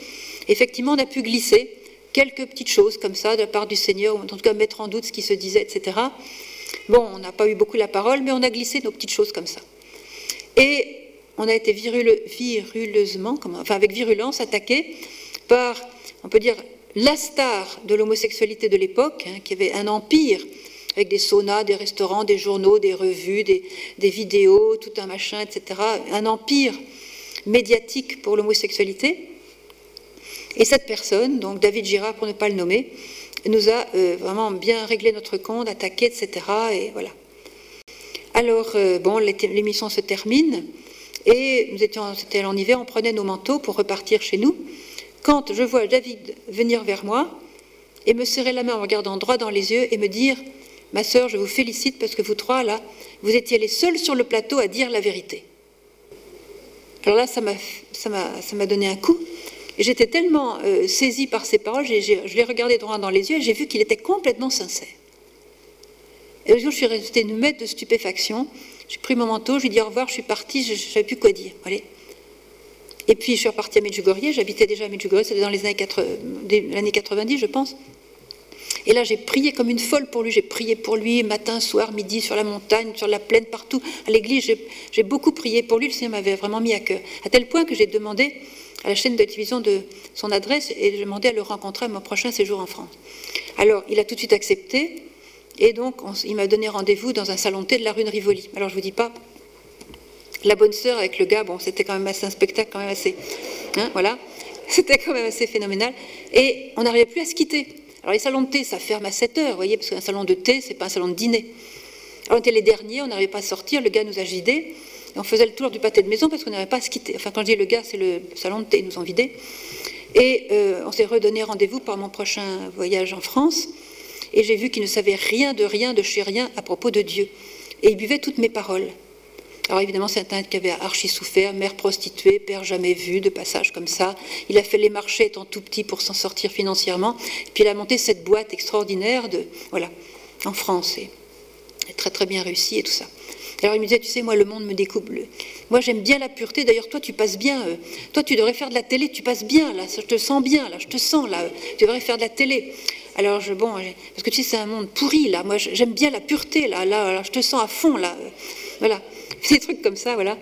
Effectivement, on a pu glisser quelques petites choses comme ça de la part du Seigneur, ou en tout cas mettre en doute ce qui se disait, etc. Bon, on n'a pas eu beaucoup la parole, mais on a glissé nos petites choses comme ça. Et on a été viruleusement, enfin avec virulence, attaqué par, on peut dire, la star de l'homosexualité de l'époque, hein, qui avait un empire avec des saunas, des restaurants, des journaux, des revues, des, des vidéos, tout un machin, etc. Un empire médiatique pour l'homosexualité. Et cette personne, donc David Girard pour ne pas le nommer, nous a euh, vraiment bien réglé notre compte, attaqué, etc. Et voilà. Alors, euh, bon, l'émission se termine. Et nous étions, c'était en hiver, on prenait nos manteaux pour repartir chez nous. Quand je vois David venir vers moi et me serrer la main en regardant droit dans les yeux et me dire Ma sœur, je vous félicite parce que vous trois, là, vous étiez les seuls sur le plateau à dire la vérité. Alors là, ça m'a donné un coup. J'étais tellement euh, saisie par ces paroles, je l'ai regardé droit dans les yeux et j'ai vu qu'il était complètement sincère. Et le jour, je suis restée une maître de stupéfaction. J'ai pris mon manteau, je lui ai dit au revoir, je suis partie, je ne savais plus quoi dire. Et puis je suis repartie à Medjugorje, j'habitais déjà à Medjugorje, c'était dans les années 90, je pense. Et là, j'ai prié comme une folle pour lui. J'ai prié pour lui matin, soir, midi, sur la montagne, sur la plaine, partout. À l'église, j'ai beaucoup prié pour lui. Le Seigneur m'avait vraiment mis à cœur. À tel point que j'ai demandé à la chaîne de télévision de son adresse et j'ai demandé à le rencontrer à mon prochain séjour en France. Alors, il a tout de suite accepté. Et donc, il m'a donné rendez-vous dans un salon de thé de la rue de Rivoli. Alors, je vous dis pas, la bonne sœur avec le gars, bon, c'était quand même assez un spectacle, quand même assez. Hein, voilà. C'était quand même assez phénoménal. Et on n'arrivait plus à se quitter. Alors les salons de thé, ça ferme à 7 heures, vous voyez, parce qu'un salon de thé, c'est pas un salon de dîner. Alors on était les derniers, on n'arrivait pas à sortir, le gars nous a vidés, on faisait le tour du pâté de maison parce qu'on n'arrivait pas à se quitter. Enfin, quand je dis le gars, c'est le salon de thé, ils nous ont vidés. Et euh, on s'est redonné rendez-vous pour mon prochain voyage en France, et j'ai vu qu'il ne savait rien de rien, de chez rien, à propos de Dieu. Et il buvait toutes mes paroles. Alors évidemment, c'est un qui avait archi souffert, mère prostituée, père jamais vu, de passage comme ça. Il a fait les marchés étant tout petit pour s'en sortir financièrement. Et puis il a monté cette boîte extraordinaire de, voilà, en France. Et, très très bien réussi et tout ça. Alors il me disait, tu sais, moi le monde me découpe. Moi j'aime bien la pureté. D'ailleurs toi tu passes bien. Euh, toi tu devrais faire de la télé. Tu passes bien là. Je te sens bien là. Je te sens là. Tu devrais faire de la télé. Alors je bon, parce que tu sais c'est un monde pourri là. Moi j'aime bien la pureté là. Là, je te sens à fond là. Voilà des trucs comme ça, voilà.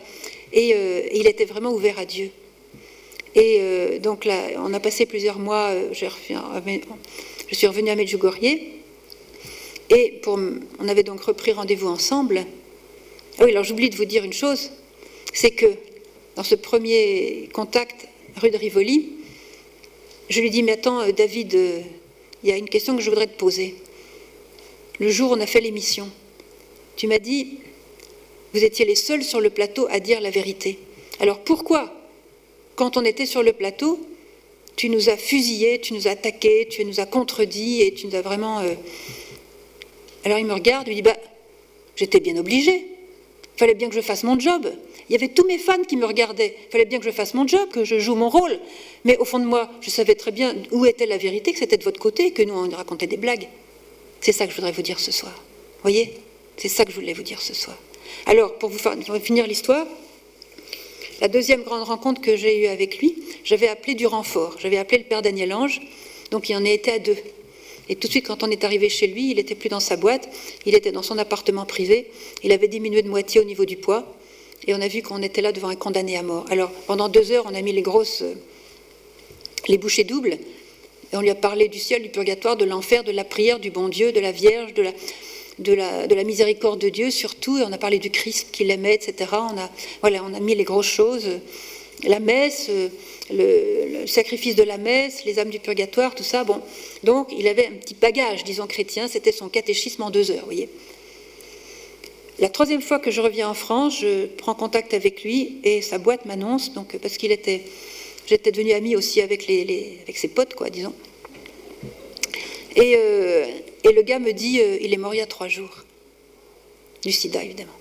Et, euh, il était vraiment ouvert à Dieu. Et euh, donc là, on a passé plusieurs mois, je suis revenue à Medjugorje, et on avait donc repris rendez-vous ensemble. Oui, alors j'oublie de vous dire une chose, c'est que dans ce premier contact rue de Rivoli, je lui dis, mais attends, David, il y a une question que je voudrais te poser. Le jour où on a fait l'émission, tu m'as dit, vous étiez les seuls sur le plateau à dire la vérité. Alors pourquoi, quand on était sur le plateau, tu nous as fusillés, tu nous as attaqués, tu nous as contredits et tu nous as vraiment. Euh, Alors il me regarde, il me dit Bah, j'étais bien obligé. Fallait bien que je fasse mon job. Il y avait tous mes fans qui me regardaient. Il fallait bien que je fasse mon job, que je joue mon rôle. Mais au fond de moi, je savais très bien où était la vérité, que c'était de votre côté, que nous, on racontait des blagues. C'est ça que je voudrais vous dire ce soir. Voyez? C'est ça que je voulais vous dire ce soir. Alors, pour vous finir l'histoire, la deuxième grande rencontre que j'ai eue avec lui, j'avais appelé du renfort. J'avais appelé le père Daniel Ange, donc il en était à deux. Et tout de suite, quand on est arrivé chez lui, il n'était plus dans sa boîte, il était dans son appartement privé, il avait diminué de moitié au niveau du poids, et on a vu qu'on était là devant un condamné à mort. Alors, pendant deux heures, on a mis les grosses, les bouchées doubles, et on lui a parlé du ciel, du purgatoire, de l'enfer, de la prière, du bon Dieu, de la Vierge, de la, de la, miséricorde de Dieu surtout, et on a parlé du Christ qu'il aimait, etc. On a, voilà, on a mis les grosses choses, la messe, le, sacrifice de la messe, les âmes du purgatoire, tout ça. Bon, donc il avait un petit bagage, disons chrétien, c'était son catéchisme en deux heures, voyez. La troisième fois que je reviens en France, je prends contact avec lui et sa boîte m'annonce, donc parce qu'il était, j'étais devenu ami aussi avec les, avec ses potes, quoi, disons. Et, euh, et le gars me dit, euh, il est mort il y a trois jours. Du sida, évidemment.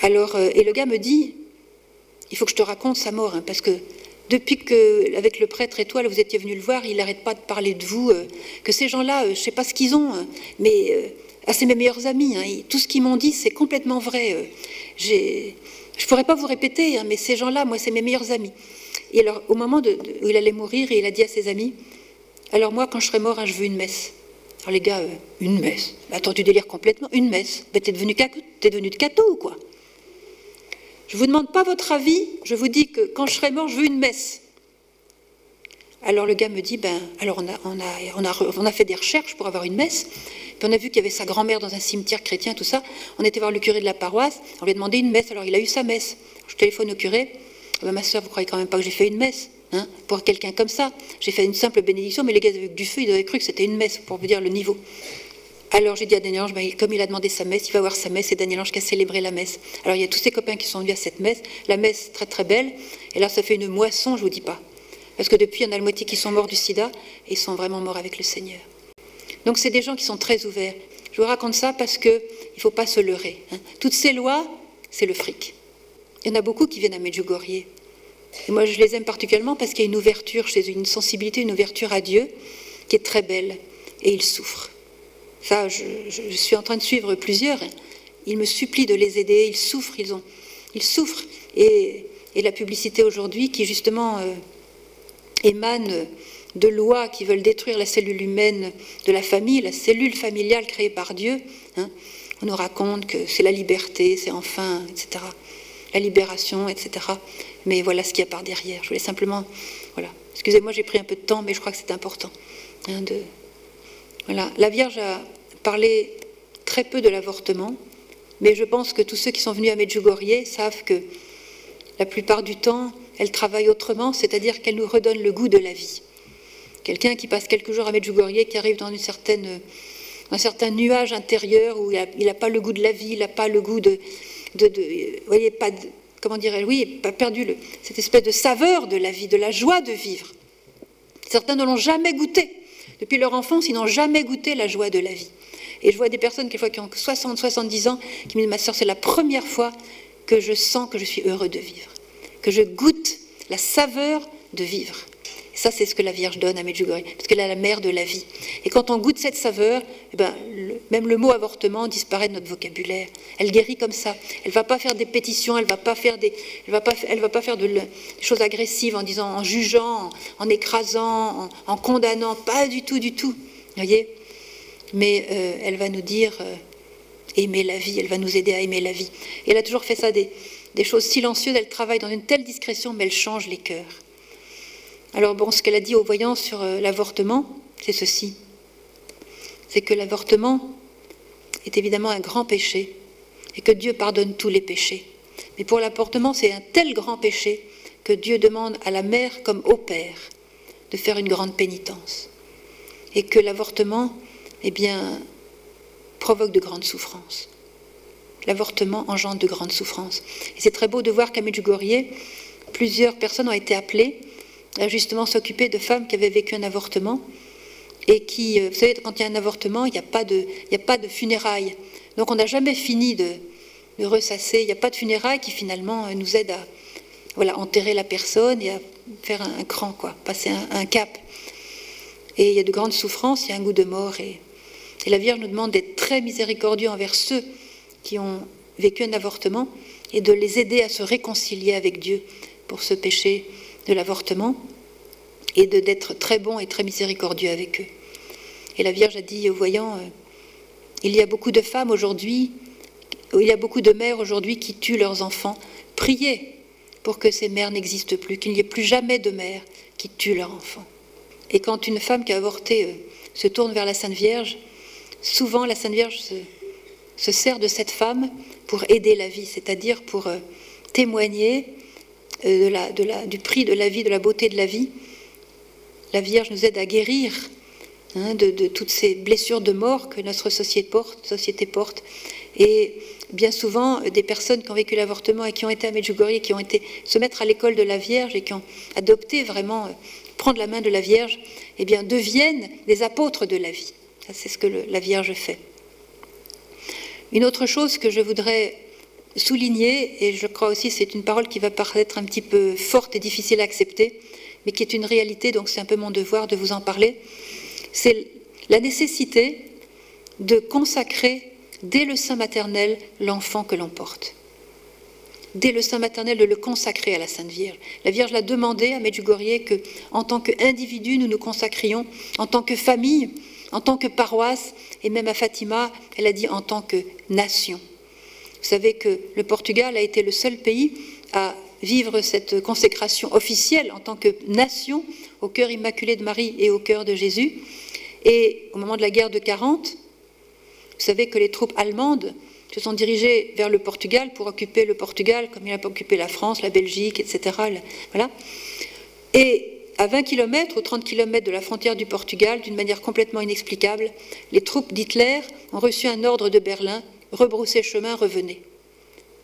Alors, euh, et le gars me dit, il faut que je te raconte sa mort, hein, parce que depuis que, avec le prêtre toi, vous étiez venu le voir, il n'arrête pas de parler de vous, euh, que ces gens-là, je ne sais pas ce qu'ils ont, hein, mais ah, c'est mes meilleurs amis. Hein, tout ce qu'ils m'ont dit, c'est complètement vrai. je ne pourrais pas vous répéter, mais ces gens-là, moi, c'est mes meilleurs amis. Et alors, au moment où il allait mourir, il a dit à ses amis, alors moi, quand je serai mort, je veux une messe. Alors les gars, euh, une messe? Attends, tu délires complètement. Une messe. Ben, t'es devenu, devenu de cateau ou quoi Je vous demande pas votre avis. Je vous dis que quand je serai mort, je veux une messe. Alors le gars me dit, ben, alors on a, fait des recherches pour avoir une messe. Puis on a vu qu'il y avait sa grand-mère dans un cimetière chrétien, tout ça. On était voir le curé de la paroisse. On lui a demandé une messe. Alors il a eu sa messe. Je téléphone au curé. Ben, ma soeur, vous croyez quand même pas que j'ai fait une messe Hein, pour quelqu'un comme ça? J'ai fait une simple bénédiction, mais les gars avec du feu, ils avaient cru que c'était une messe, pour vous dire le niveau. Alors j'ai dit à Daniel Ange, ben, comme il a demandé sa messe, il va voir sa messe et Daniel Ange qui a célébré la messe. Alors il y a tous ses copains qui sont venus à cette messe, la messe très très belle, et là ça fait une moisson, je vous dis pas. Parce que depuis, il y en a le moitié qui sont morts du sida et ils sont vraiment morts avec le Seigneur. Donc c'est des gens qui sont très ouverts. Je vous raconte ça parce qu'il ne faut pas se leurrer. Hein. Toutes ces lois, c'est le fric. Il y en a beaucoup qui viennent à Medjugorje. Et moi, je les aime particulièrement parce qu'il y a une ouverture chez eux, une sensibilité, une ouverture à Dieu qui est très belle. Et ils souffrent. Ça, je, suis en train de suivre plusieurs. Ils me supplient de les aider. Ils souffrent. Ils, ont, ils souffrent. Et, la publicité aujourd'hui qui, justement, euh, émane de lois qui veulent détruire la cellule humaine de la famille, la cellule familiale créée par Dieu. Hein. On nous raconte que c'est la liberté, c'est enfin, etc. La libération, etc. Mais voilà ce qu'il y a par derrière. Je voulais simplement, voilà. Excusez-moi, j'ai pris un peu de temps, mais je crois que c'est important. Hein, de... La Vierge a parlé très peu de l'avortement, mais je pense que tous ceux qui sont venus à Medjugorje savent que la plupart du temps, elle travaille autrement, c'est-à-dire qu'elle nous redonne le goût de la vie. Quelqu'un qui passe quelques jours à Medjugorje, qui arrive dans un certain nuage intérieur où il n'a pas le goût de la vie, il n'a pas le goût de, de, voyez, pas comment dirais-je, oui, pas perdu cette espèce de saveur de la vie, de la joie de vivre. Certains ne l'ont jamais goûté. Depuis leur enfance, ils n'ont jamais goûté la joie de la vie. Et je vois des personnes, quelquefois, qui ont 60, 70 ans, qui me disent, ma soeur, c'est la première fois que je sens que je suis heureux de vivre que je goûte la saveur de vivre. Ça, c'est ce que la Vierge donne à Medjugorje, parce qu'elle est la mère de la vie. Et quand on goûte cette saveur, eh ben, même le mot avortement disparaît de notre vocabulaire. Elle guérit comme ça. Elle va pas faire des pétitions, elle va pas faire des, elle va pas, elle va pas faire de, choses agressives en disant, en jugeant, en, écrasant, en, condamnant. Pas du tout, du tout. Voyez? Mais euh, elle va nous dire euh, aimer la vie. Elle va nous aider à aimer la vie. Et elle a toujours fait ça des des choses silencieuses, elle travaille dans une telle discrétion, mais elle change les cœurs. Alors bon, ce qu'elle a dit aux voyants sur euh, l'avortement, c'est ceci. C'est que l'avortement est évidemment un grand péché et que Dieu pardonne tous les péchés. Mais pour l'avortement, c'est un tel grand péché que Dieu demande à la mère comme au père de faire une grande pénitence. Et que l'avortement, eh bien, provoque de grandes souffrances l'avortement engendre de grandes souffrances. Et c'est très beau de voir qu'à Medjugorje, plusieurs personnes ont été appelées à justement s'occuper de femmes qui avaient vécu un avortement et qui, euh, vous savez, quand il y a un avortement, il n'y a, pas de, a pas de funérailles. Donc on n'a jamais fini de, ressasser, il n'y a pas de funérailles qui finalement euh, nous aident à voilà, enterrer la personne et à faire un, cran, quoi, passer un, cap. Et il y a de grandes souffrances, il y a un goût de mort. Et la Vierge nous demande d'être très miséricordieux envers ceux qui ont vécu un avortement et de les aider à se réconcilier avec Dieu pour ce péché de l'avortement et d'être très bon et très miséricordieux avec eux. Et la Vierge a dit aux voyants, euh, il y a beaucoup de femmes aujourd'hui, il y a beaucoup de mères aujourd'hui qui tuent leurs enfants. Priez pour que ces mères n'existent plus, qu'il n'y ait plus jamais de mères qui tuent leurs enfants. Et quand une femme qui a avorté euh, se tourne vers la Sainte Vierge, souvent la Sainte Vierge se, se sert de cette femme pour aider la vie, c'est-à-dire pour euh, témoigner euh, du prix de la vie, de la beauté de la vie. La Vierge nous aide à guérir hein, de, toutes ces blessures de mort que notre société porte, société porte. Et bien souvent, des personnes qui ont vécu l'avortement et qui ont été à Medjugorje, qui ont été se mettre à l'école de la Vierge et qui ont adopté vraiment euh, prendre la main de la Vierge, eh bien, deviennent des apôtres de la vie. C'est ce que la Vierge fait. Une autre chose que je voudrais souligner, et je crois aussi c'est une parole qui va paraître un petit peu forte et difficile à accepter, mais qui est une réalité, donc c'est un peu mon devoir de vous en parler, c'est la nécessité de consacrer dès le sein maternel l'enfant que l'on porte. Dès le sein maternel, de le consacrer à la Sainte Vierge. La Vierge l'a demandé à Medjugorje que, en tant qu'individu, nous nous consacrions, en tant que famille, en tant que paroisse, et même à Fatima, elle a dit en tant que nation. Vous savez que le Portugal a été le seul pays à vivre cette consécration officielle en tant que nation au cœur immaculé de Marie et au cœur de Jésus. Et au moment de la guerre de 40, vous savez que les troupes allemandes se sont dirigées vers le Portugal pour occuper le Portugal, comme il a occupé la France, la Belgique, etc. Voilà. Et à 20 km ou 30 km de la frontière du Portugal, d'une manière complètement inexplicable, les troupes d'Hitler ont reçu un ordre de Berlin rebroussez chemin, revenez.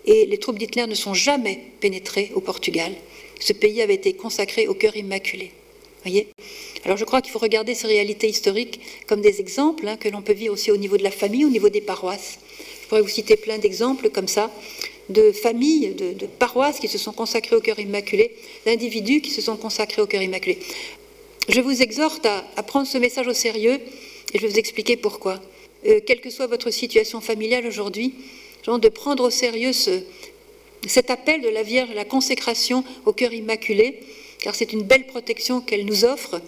Et les troupes d'Hitler ne sont jamais pénétrées au Portugal. Ce pays avait été consacré au cœur immaculé. Voyez? Alors je crois qu'il faut regarder ces réalités historiques comme des exemples hein, que l'on peut vivre aussi au niveau de la famille, au niveau des paroisses. Je pourrais vous citer plein d'exemples comme ça de familles, de, paroisses qui se sont consacrées au cœur immaculé, d'individus qui se sont consacrés au cœur immaculé. Je vous exhorte à, prendre ce message au sérieux et je vais vous expliquer pourquoi. Euh, quelle que soit votre situation familiale aujourd'hui, de prendre au sérieux cet appel de la Vierge, la consécration au cœur immaculé, car c'est une belle protection qu'elle nous offre,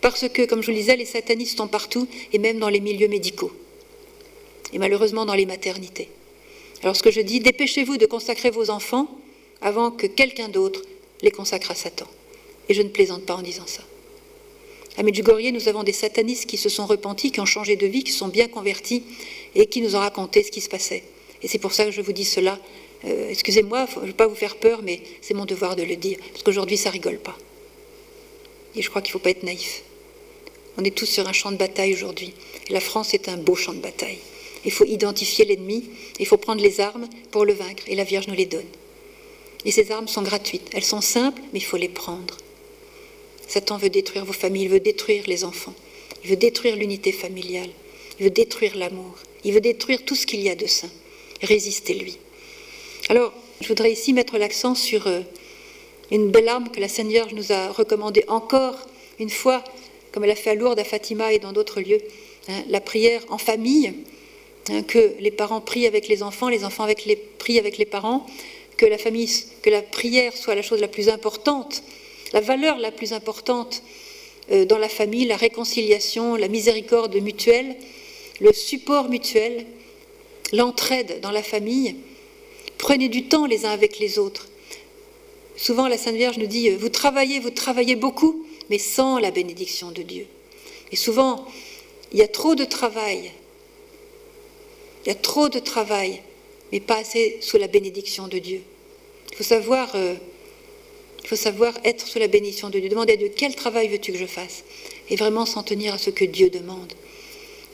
parce que, comme je vous le disais, les satanistes sont partout, et même dans les milieux médicaux, et malheureusement dans les maternités. Alors ce que je dis, dépêchez-vous de consacrer vos enfants avant que quelqu'un d'autre les consacre à Satan. Et je ne plaisante pas en disant ça. À Medjugorje, nous avons des satanistes qui se sont repentis, qui ont changé de vie, qui sont bien convertis et qui nous ont raconté ce qui se passait. Et c'est pour ça que je vous dis cela. Euh, excusez-moi, je ne veux pas vous faire peur, mais c'est mon devoir de le dire, parce qu'aujourd'hui, ça rigole pas. Et je crois qu'il ne faut pas être naïf. On est tous sur un champ de bataille aujourd'hui. La France est un beau champ de bataille. Il faut identifier l'ennemi, il faut prendre les armes pour le vaincre, et la Vierge nous les donne. Et ces armes sont gratuites, elles sont simples, mais il faut les prendre. Satan veut détruire vos familles, il veut détruire les enfants, il veut détruire l'unité familiale, il veut détruire l'amour, il veut détruire tout ce qu'il y a de saint. Résistez-lui. Alors, je voudrais ici mettre l'accent sur euh, une belle arme que la Vierge nous a recommandée encore une fois, comme elle a fait à Lourdes, à Fatima et dans d'autres lieux, hein, la prière en famille, Hein, que les parents prient avec les enfants, les enfants avec les, prient avec les parents, que la famille, que la prière soit la chose la plus importante, la valeur la plus importante euh, dans la famille, la réconciliation, la miséricorde mutuelle, le support mutuel, l'entraide dans la famille. Prenez du temps les uns avec les autres. Souvent, la Sainte Vierge nous dit, vous travaillez, vous travaillez beaucoup, mais sans la bénédiction de Dieu. Et souvent, il y a trop de travail il y a trop de travail, mais pas assez sous la bénédiction de Dieu. Il faut savoir, euh, il faut savoir être sous la bénédiction de Dieu. Demander à Dieu quel travail veux-tu que je fasse? Et vraiment s'en tenir à ce que Dieu demande.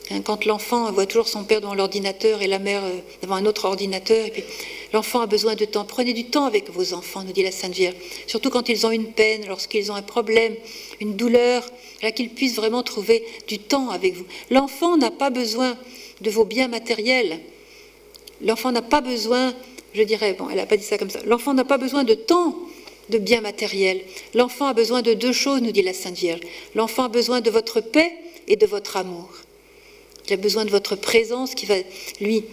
Hein, quand l'enfant voit toujours son père devant l'ordinateur et la mère euh, devant un autre ordinateur, et puis l'enfant a besoin de temps. Prenez du temps avec vos enfants, nous dit la Sainte Vierge. Surtout quand ils ont une peine, lorsqu'ils ont un problème, une douleur, qu'ils puissent vraiment trouver du temps avec vous. L'enfant n'a pas besoin de vos biens matériels. L'enfant n'a pas besoin, je dirais, bon, elle n'a pas dit ça comme ça, l'enfant n'a pas besoin de temps de biens matériels. L'enfant a besoin de deux choses, nous dit la Sainte Vierge. L'enfant a besoin de votre paix et de votre amour. Il a besoin de votre présence qui va lui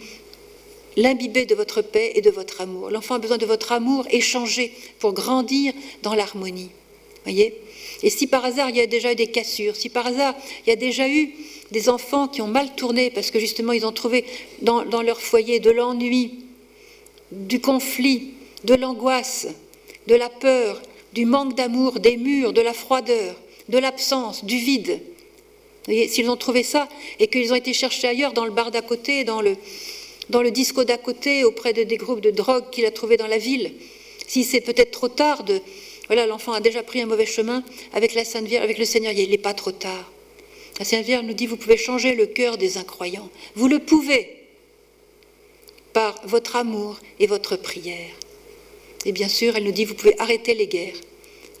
l'imbiber de votre paix et de votre amour. L'enfant a besoin de votre amour échangé pour grandir dans l'harmonie. Voyez? Et si par hasard il y a déjà eu des cassures, si par hasard il y a déjà eu des enfants qui ont mal tourné parce que justement ils ont trouvé dans, leur foyer de l'ennui, du conflit, de l'angoisse, de la peur, du manque d'amour, des murs, de la froideur, de l'absence, du vide. S'ils ont trouvé ça et qu'ils ont été cherchés ailleurs, dans le bar d'à côté, dans le, disco d'à côté, auprès de des groupes de drogue qu'il a trouvés dans la ville, si c'est peut-être trop tard. Voilà, l'enfant a déjà pris un mauvais chemin avec la Sainte Vierge, avec le Seigneur, il n'est pas trop tard. La Sainte Vierge nous dit, vous pouvez changer le cœur des incroyants. Vous le pouvez par votre amour et votre prière. Et bien sûr, elle nous dit, vous pouvez arrêter les guerres,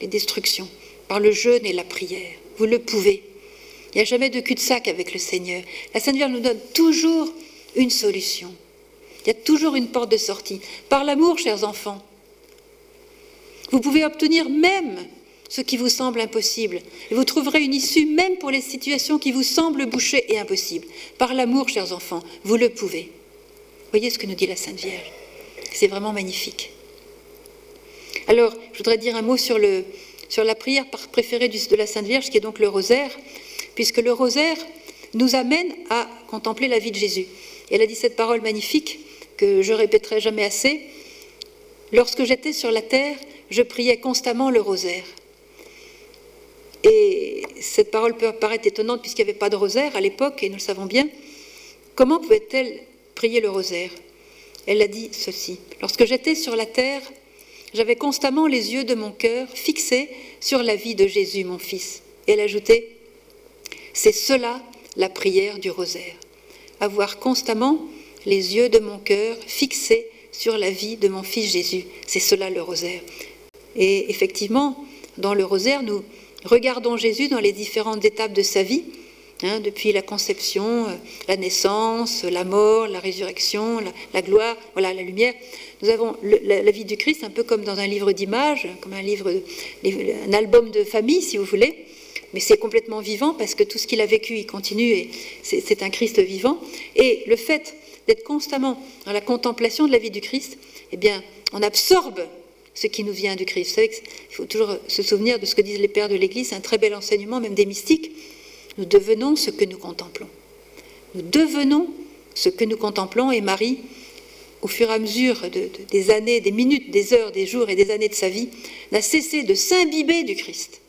les destructions, par le jeûne et la prière. Vous le pouvez. Il n'y a jamais de cul-de-sac avec le Seigneur. La Sainte Vierge nous donne toujours une solution. Il y a toujours une porte de sortie. Par l'amour, chers enfants. Vous pouvez obtenir même ce qui vous semble impossible. Et vous trouverez une issue même pour les situations qui vous semblent bouchées et impossibles. Par l'amour, chers enfants, vous le pouvez. Voyez ce que nous dit la Sainte Vierge. C'est vraiment magnifique. Alors, je voudrais dire un mot sur, la prière préférée de la Sainte Vierge, qui est donc le rosaire, puisque le rosaire nous amène à contempler la vie de Jésus. Elle a dit cette parole magnifique que je répéterai jamais assez. Lorsque j'étais sur la terre, je priais constamment le rosaire. Et cette parole peut paraître étonnante puisqu'il n'y avait pas de rosaire à l'époque, et nous le savons bien. Comment pouvait-elle prier le rosaire? Elle a dit ceci. Lorsque j'étais sur la terre, j'avais constamment les yeux de mon cœur fixés sur la vie de Jésus, mon Fils. Et elle ajoutait, c'est cela la prière du rosaire. Avoir constamment les yeux de mon cœur fixés sur la vie de mon Fils Jésus. C'est cela le rosaire. Et effectivement, dans le rosaire, nous regardons Jésus dans les différentes étapes de sa vie, hein, depuis la conception, euh, la naissance, la mort, la résurrection, la, gloire, voilà, la lumière. Nous avons la, vie du Christ un peu comme dans un livre d'images, comme un livre, un album de famille, si vous voulez. Mais c'est complètement vivant parce que tout ce qu'il a vécu, il continue et c'est un Christ vivant. Et le fait d'être constamment dans la contemplation de la vie du Christ, eh bien, on absorbe ce qui nous vient du Christ. Vous savez il faut toujours se souvenir de ce que disent les pères de l'Église, un très bel enseignement, même des mystiques. Nous devenons ce que nous contemplons. Nous devenons ce que nous contemplons et Marie, au fur et à mesure des années, des minutes, des heures, des jours et des années de sa vie, n'a cessé de s'imbiber du Christ.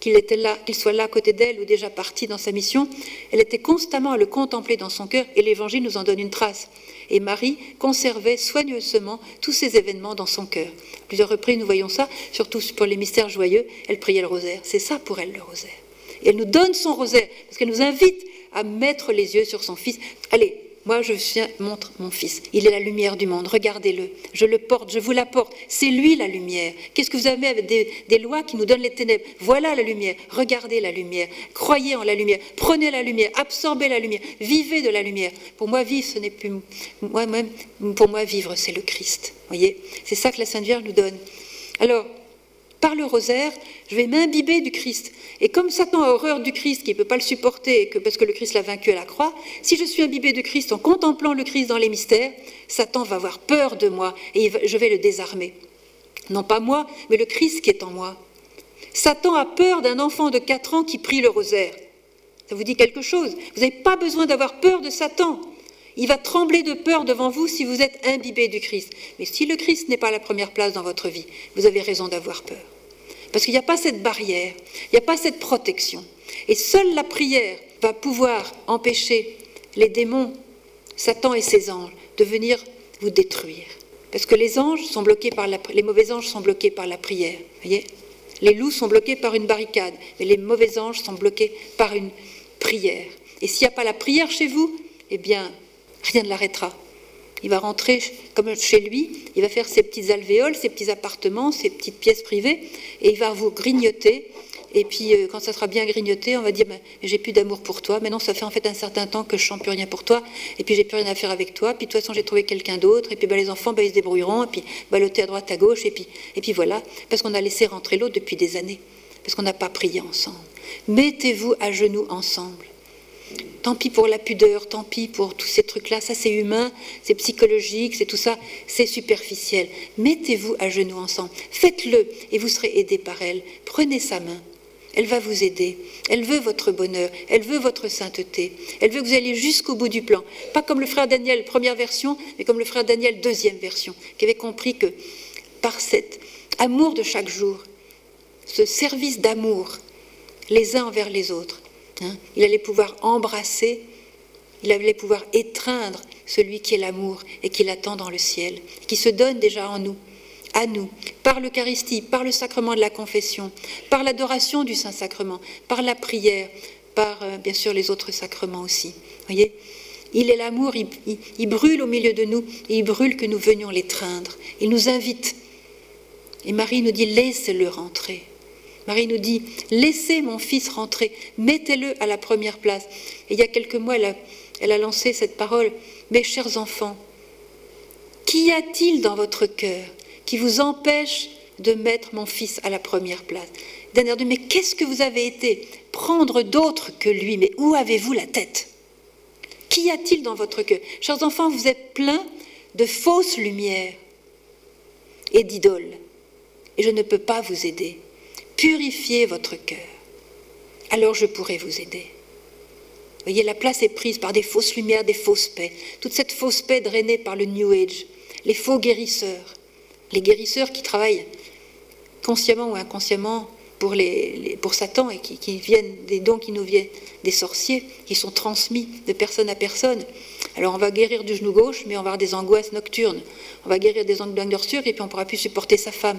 Qu'il était là, qu'il soit là à côté d'elle ou déjà parti dans sa mission, elle était constamment à le contempler dans son cœur et l'Évangile nous en donne une trace. Et Marie conservait soigneusement tous ces événements dans son cœur. plusieurs reprises, nous voyons ça, surtout pour les mystères joyeux, elle priait le rosaire. C'est ça pour elle le rosaire. Et elle nous donne son rosaire, parce qu'elle nous invite à mettre les yeux sur son Fils. Allez, moi, je viens, montre mon fils. Il est la lumière du monde. Regardez-le. Je le porte, je vous l'apporte. C'est lui la lumière. Qu'est-ce que vous avez avec des, lois qui nous donnent les ténèbres? Voilà la lumière. Regardez la lumière. Croyez en la lumière. Prenez la lumière. Absorbez la lumière. Vivez de la lumière. Pour moi, vivre, ce n'est plus moi-même. Pour moi, vivre, c'est le Christ. Voyez? C'est ça que la Sainte Vierge nous donne. Alors, par le rosaire, je vais m'imbiber du Christ. Et comme Satan a horreur du Christ, qui ne peut pas le supporter, parce que le Christ l'a vaincu à la croix, si je suis imbibé du Christ en contemplant le Christ dans les mystères, Satan va avoir peur de moi et je vais le désarmer. Non pas moi, mais le Christ qui est en moi. Satan a peur d'un enfant de 4 ans qui prie le rosaire. Ça vous dit quelque chose? Vous n'avez pas besoin d'avoir peur de Satan. Il va trembler de peur devant vous si vous êtes imbibé du Christ. Mais si le Christ n'est pas la première place dans votre vie, vous avez raison d'avoir peur. Parce qu'il n'y a pas cette barrière, il n'y a pas cette protection. Et seule la prière va pouvoir empêcher les démons, Satan et ses anges, de venir vous détruire. Parce que les anges sont bloqués par la, les mauvais anges sont bloqués par la prière. Voyez les loups sont bloqués par une barricade, mais les mauvais anges sont bloqués par une prière. Et s'il n'y a pas la prière chez vous, eh bien, rien ne l'arrêtera. Il va rentrer comme chez lui, il va faire ses petites alvéoles, ses petits appartements, ses petites pièces privées, et il va vous grignoter. Et puis, euh, quand ça sera bien grignoté, on va dire mais J'ai plus d'amour pour toi. Maintenant, ça fait en fait un certain temps que je ne chante plus rien pour toi. Et puis, j'ai plus rien à faire avec toi. Puis, de toute façon, j'ai trouvé quelqu'un d'autre. Et puis, ben, les enfants, ben, ils se débrouilleront. Et puis, balloter à droite, à gauche. Et puis, et puis voilà. Parce qu'on a laissé rentrer l'autre depuis des années. Parce qu'on n'a pas prié ensemble. Mettez-vous à genoux ensemble. Tant pis pour la pudeur, tant pis pour tous ces trucs-là, ça c'est humain, c'est psychologique, c'est tout ça, c'est superficiel. Mettez-vous à genoux ensemble, faites-le et vous serez aidé par elle. Prenez sa main, elle va vous aider. Elle veut votre bonheur, elle veut votre sainteté, elle veut que vous alliez jusqu'au bout du plan. Pas comme le frère Daniel, première version, mais comme le frère Daniel, deuxième version, qui avait compris que par cet amour de chaque jour, ce service d'amour les uns envers les autres, Il allait pouvoir embrasser, il allait pouvoir étreindre celui qui est l'amour et qui l'attend dans le ciel, qui se donne déjà en nous, à nous, par l'Eucharistie, par le sacrement de la confession, par l'adoration du Saint-Sacrement, par la prière, par euh, bien sûr les autres sacrements aussi. Voyez? Il est l'amour, il, il, brûle au milieu de nous et il brûle que nous venions l'étreindre. Il nous invite. Et Marie nous dit laissez-le rentrer. Marie nous dit, laissez mon fils rentrer, mettez-le à la première place. Et il y a quelques mois, elle a, lancé cette parole, mes chers enfants, qu'y a-t-il dans votre cœur qui vous empêche de mettre mon fils à la première place? Dernière de, mais qu'est-ce que vous avez été Prendre d'autres que lui, mais où avez-vous la tête? Qu'y a-t-il dans votre cœur? Chers enfants, vous êtes pleins de fausses lumières et d'idoles, et je ne peux pas vous aider purifiez votre cœur. Alors je pourrai vous aider. voyez, la place est prise par des fausses lumières, des fausses paix. Toute cette fausse paix drainée par le New Age, les faux guérisseurs, les guérisseurs qui travaillent consciemment ou inconsciemment pour, Satan et qui, viennent des dons qui nous viennent des sorciers, qui sont transmis de personne à personne. Alors on va guérir du genou gauche, mais on va avoir des angoisses nocturnes. On va guérir des angoisses nocturnes et puis on ne pourra plus supporter sa femme.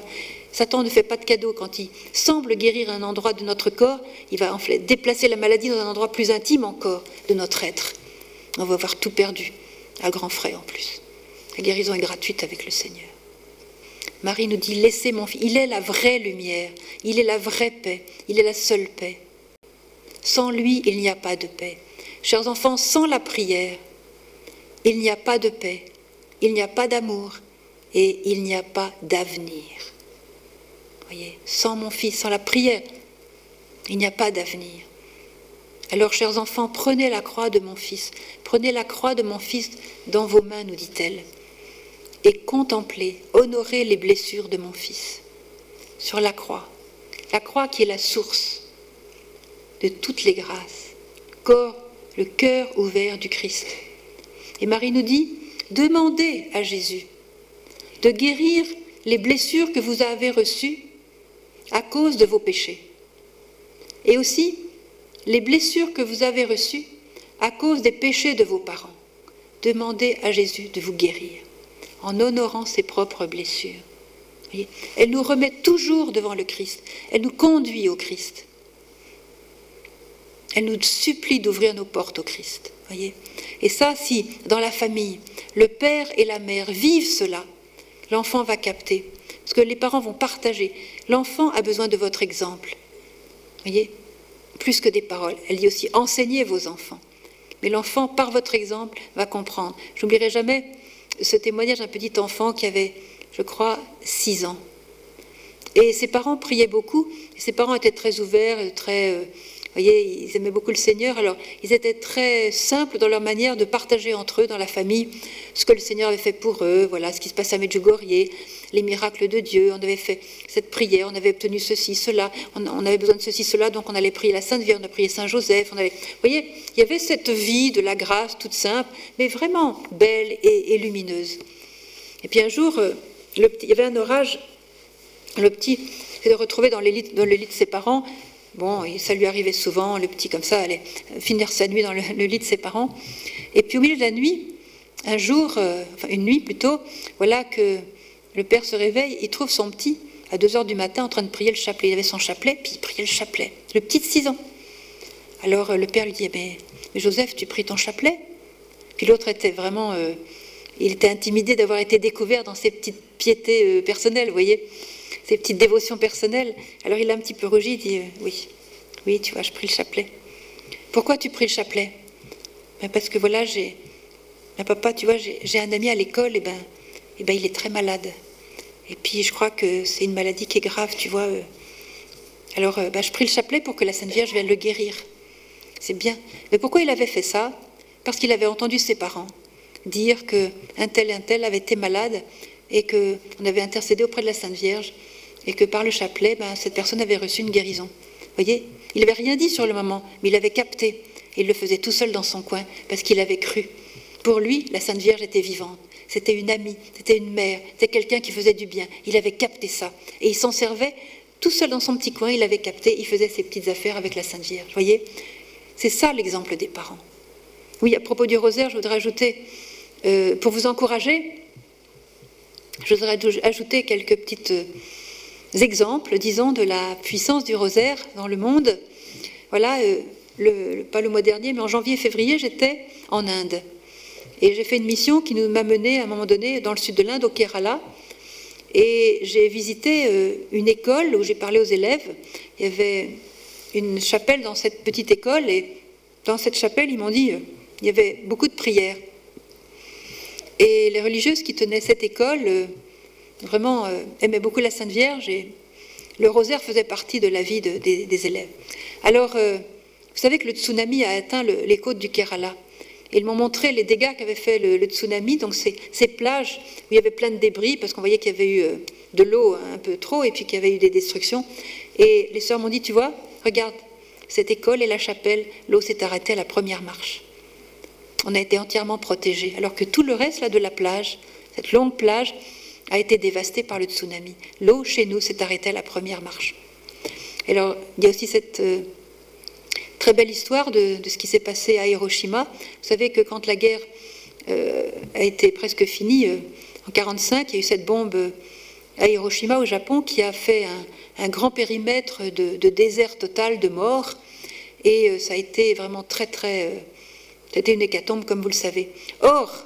Satan ne fait pas de cadeau. Quand il semble guérir un endroit de notre corps, il va déplacer la maladie dans un endroit plus intime encore de notre être. On va avoir tout perdu, à grands frais en plus. La guérison est gratuite avec le Seigneur. Marie nous dit, laissez mon fils, il est la vraie lumière, il est la vraie paix, il est la seule paix. Sans lui, il n'y a pas de paix. Chers enfants, sans la prière, il n'y a pas de paix, il n'y a pas d'amour et il n'y a pas d'avenir. Sans mon fils, sans la prière, il n'y a pas d'avenir. Alors, chers enfants, prenez la croix de mon fils, prenez la croix de mon fils dans vos mains, nous dit-elle et contempler, honorer les blessures de mon Fils sur la croix. La croix qui est la source de toutes les grâces, corps, le cœur ouvert du Christ. Et Marie nous dit, demandez à Jésus de guérir les blessures que vous avez reçues à cause de vos péchés. Et aussi les blessures que vous avez reçues à cause des péchés de vos parents. Demandez à Jésus de vous guérir en honorant ses propres blessures. Elle nous remet toujours devant le Christ. Elle nous conduit au Christ. Elle nous supplie d'ouvrir nos portes au Christ. Voyez et ça, si dans la famille, le père et la mère vivent cela, l'enfant va capter. Parce que les parents vont partager. L'enfant a besoin de votre exemple. Voyez Plus que des paroles. Elle dit aussi enseignez vos enfants. Mais l'enfant, par votre exemple, va comprendre. Je n'oublierai jamais ce témoignage d'un petit enfant qui avait, je crois, six ans. Et ses parents priaient beaucoup, ses parents étaient très ouverts, très, euh, voyez, ils aimaient beaucoup le Seigneur, alors ils étaient très simples dans leur manière de partager entre eux, dans la famille, ce que le Seigneur avait fait pour eux, voilà, ce qui se passe à Medjugorje, les miracles de Dieu, on avait fait cette prière, on avait obtenu ceci, cela, on, avait besoin de ceci, cela, donc on allait prier la Sainte Vierge, on a prié Saint Joseph, on avait, vous voyez, il y avait cette vie de la grâce toute simple, mais vraiment belle et, lumineuse. Et puis un jour, euh, le il y avait un orage, le petit s'est retrouvé dans, dans le lit de ses parents, Bon, ça lui arrivait souvent, le petit comme ça allait finir sa nuit dans le, lit de ses parents. Et puis au milieu de la nuit, un jour, euh, enfin une nuit plutôt, voilà que le père se réveille, il trouve son petit à 2 heures du matin en train de prier le chapelet. Il avait son chapelet, puis il priait le chapelet. Le petit de 6 ans. Alors euh, le père lui dit mais, Joseph, tu pries ton chapelet? Puis l'autre était vraiment. Euh, il était intimidé d'avoir été découvert dans ses petites piétés personnelles, vous voyez ses petites dévotions personnelles. Alors il a un petit peu rougi, il dit euh, Oui, oui, tu vois, je prie le chapelet. Pourquoi tu pries le chapelet? Ben Parce que voilà, j'ai. Ben papa, tu vois, j'ai un ami à l'école, et ben, et ben il est très malade. Et puis je crois que c'est une maladie qui est grave, tu vois. Euh. Alors ben, je prie le chapelet pour que la Sainte Vierge vienne le guérir. C'est bien. Mais pourquoi il avait fait ça? Parce qu'il avait entendu ses parents dire que un tel, un tel avait été malade et qu'on avait intercédé auprès de la Sainte Vierge et que par le chapelet, ben, cette personne avait reçu une guérison. Vous voyez? Il n'avait rien dit sur le moment, mais il avait capté. Il le faisait tout seul dans son coin parce qu'il avait cru. Pour lui, la Sainte Vierge était vivante. C'était une amie, c'était une mère, c'était quelqu'un qui faisait du bien. Il avait capté ça. Et il s'en servait tout seul dans son petit coin, il avait capté, il faisait ses petites affaires avec la Sainte Vierge. Vous voyez C'est ça l'exemple des parents. Oui, à propos du rosaire, je voudrais ajouter, euh, pour vous encourager, je voudrais ajouter quelques petits euh, exemples, disons, de la puissance du rosaire dans le monde. Voilà, euh, pas le mois dernier, mais en janvier-février, j'étais en Inde. Et j'ai fait une mission qui nous m'a mené à un moment donné dans le sud de l'Inde, au Kerala. Et j'ai visité euh, une école où j'ai parlé aux élèves. Il y avait une chapelle dans cette petite école. Et dans cette chapelle, ils m'ont dit, il y avait beaucoup de prières. Et les religieuses qui tenaient cette école euh, vraiment euh, aimaient beaucoup la Sainte Vierge et le rosaire faisait partie de la vie des, élèves. Alors, euh, vous savez que le tsunami a atteint les côtes du Kerala. Ils m'ont montré les dégâts qu'avait fait le, tsunami, donc ces, plages où il y avait plein de débris, parce qu'on voyait qu'il y avait eu de l'eau un peu trop et puis qu'il y avait eu des destructions. Et les sœurs m'ont dit, tu vois, regarde, cette école et la chapelle, l'eau s'est arrêtée à la première marche on a été entièrement protégé, alors que tout le reste là, de la plage, cette longue plage, a été dévastée par le tsunami. L'eau chez nous s'est arrêtée à la première marche. Alors, il y a aussi cette euh, très belle histoire de, ce qui s'est passé à Hiroshima. Vous savez que quand la guerre euh, a été presque finie, euh, en 1945, il y a eu cette bombe à Hiroshima, au Japon, qui a fait un, grand périmètre de, désert total, de mort. Et ça a été vraiment très, très. C'était une hécatombe, comme vous le savez. Or,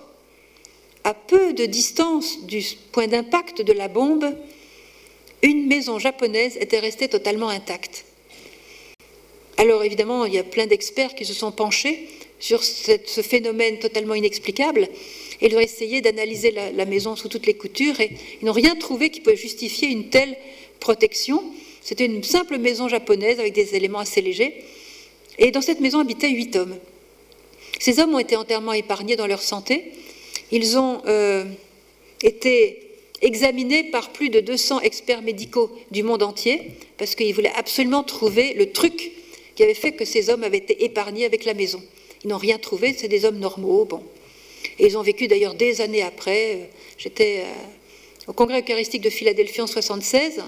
à peu de distance du point d'impact de la bombe, une maison japonaise était restée totalement intacte. Alors évidemment, il y a plein d'experts qui se sont penchés sur ce phénomène totalement inexplicable ils ont essayé d'analyser la, maison sous toutes les coutures et ils n'ont rien trouvé qui pouvait justifier une telle protection. C'était une simple maison japonaise avec des éléments assez légers. Et dans cette maison habitaient huit hommes. Ces hommes ont été entièrement épargnés dans leur santé. Ils ont euh, été examinés par plus de 200 experts médicaux du monde entier, parce qu'ils voulaient absolument trouver le truc qui avait fait que ces hommes avaient été épargnés avec la maison. Ils n'ont rien trouvé, c'est des hommes normaux, bon. Et ils ont vécu d'ailleurs des années après. Euh, j'étais euh, au Congrès eucharistique de Philadelphie en 76,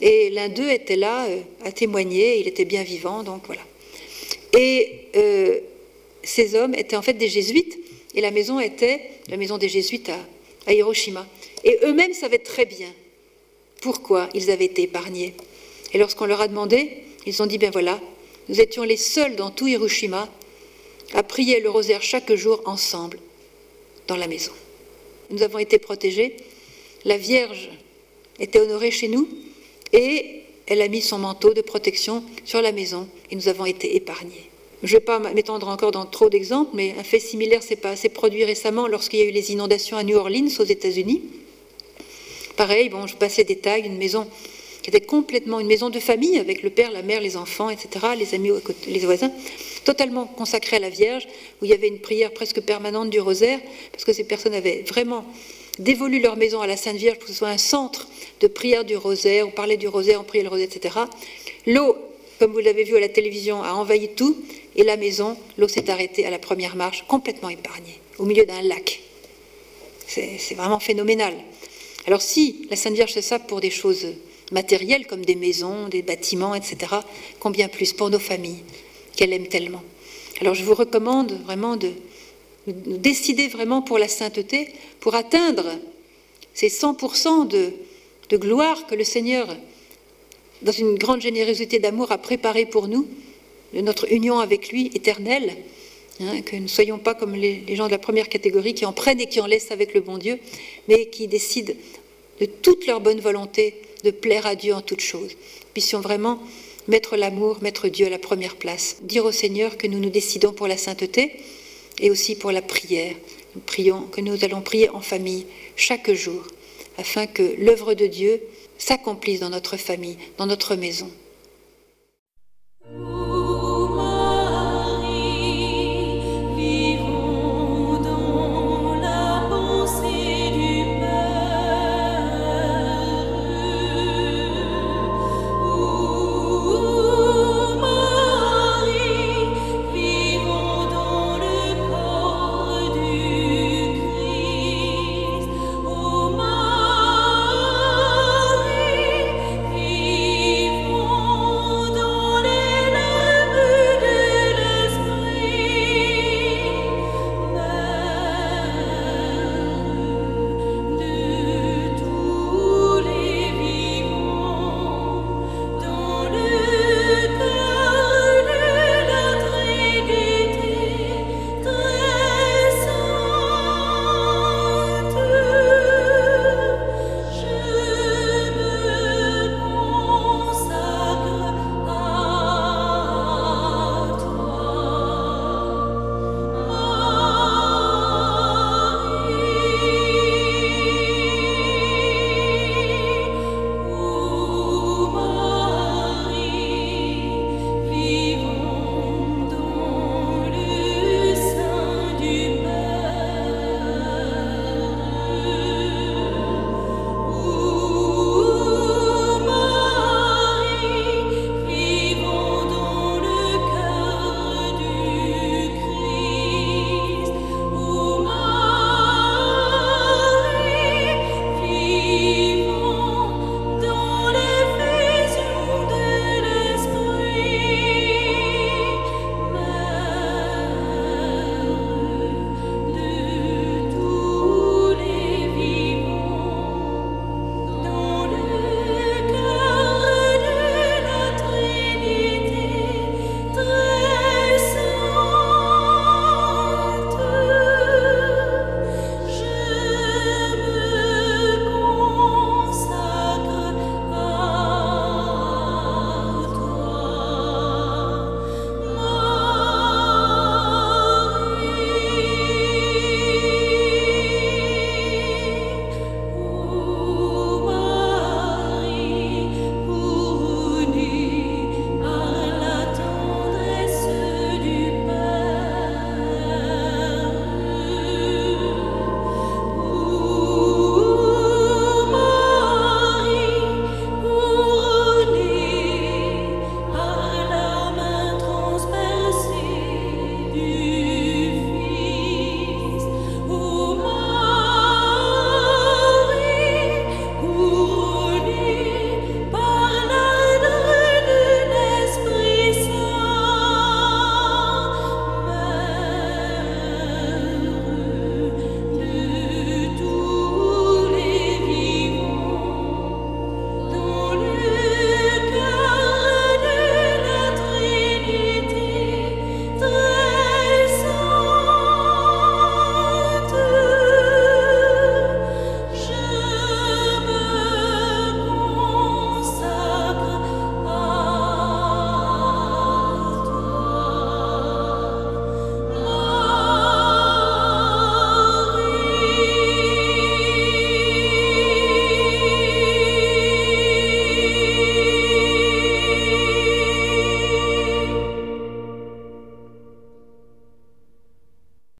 et l'un d'eux était là euh, à témoigner, il était bien vivant, donc voilà. Et ces hommes étaient en fait des jésuites, et la maison était la maison des jésuites à Hiroshima. Et eux-mêmes savaient très bien pourquoi ils avaient été épargnés. Et lorsqu'on leur a demandé, ils ont dit, ben voilà, nous étions les seuls dans tout Hiroshima à prier le rosaire chaque jour ensemble dans la maison. Nous avons été protégés, la Vierge était honorée chez nous et elle a mis son manteau de protection sur la maison et nous avons été épargnés. Je ne vais pas m'étendre encore dans trop d'exemples, mais un fait similaire s'est produit récemment lorsqu'il y a eu les inondations à New Orleans, aux États-Unis. Pareil, bon, je passe les détails, une maison qui était complètement une maison de famille avec le père, la mère, les enfants, etc., les amis, les voisins, totalement consacrée à la Vierge, où il y avait une prière presque permanente du rosaire, parce que ces personnes avaient vraiment dévolu leur maison à la Sainte Vierge pour que ce soit un centre de prière du rosaire, on parlait du rosaire, on priait le rosaire, etc. L'eau, comme vous l'avez vu à la télévision, a envahi tout, et la maison, l'eau s'est arrêtée à la première marche, complètement épargnée, au milieu d'un lac. C'est vraiment phénoménal. Alors si la Sainte Vierge fait ça pour des choses matérielles comme des maisons, des bâtiments, etc., combien plus pour nos familles qu'elle aime tellement. Alors je vous recommande vraiment de, décider vraiment pour la sainteté, pour atteindre ces 100% de, gloire que le Seigneur, dans une grande générosité d'amour, a préparé pour nous, de notre union avec lui éternelle, hein, que nous ne soyons pas comme les, gens de la première catégorie qui en prennent et qui en laissent avec le bon Dieu, mais qui décident de toute leur bonne volonté de plaire à Dieu en toutes choses. Puissions vraiment mettre l'amour, mettre Dieu à la première place. Dire au Seigneur que nous nous décidons pour la sainteté et aussi pour la prière. Nous prions, que nous allons prier en famille chaque jour, afin que l'œuvre de Dieu s'accomplisse dans notre famille, dans notre maison.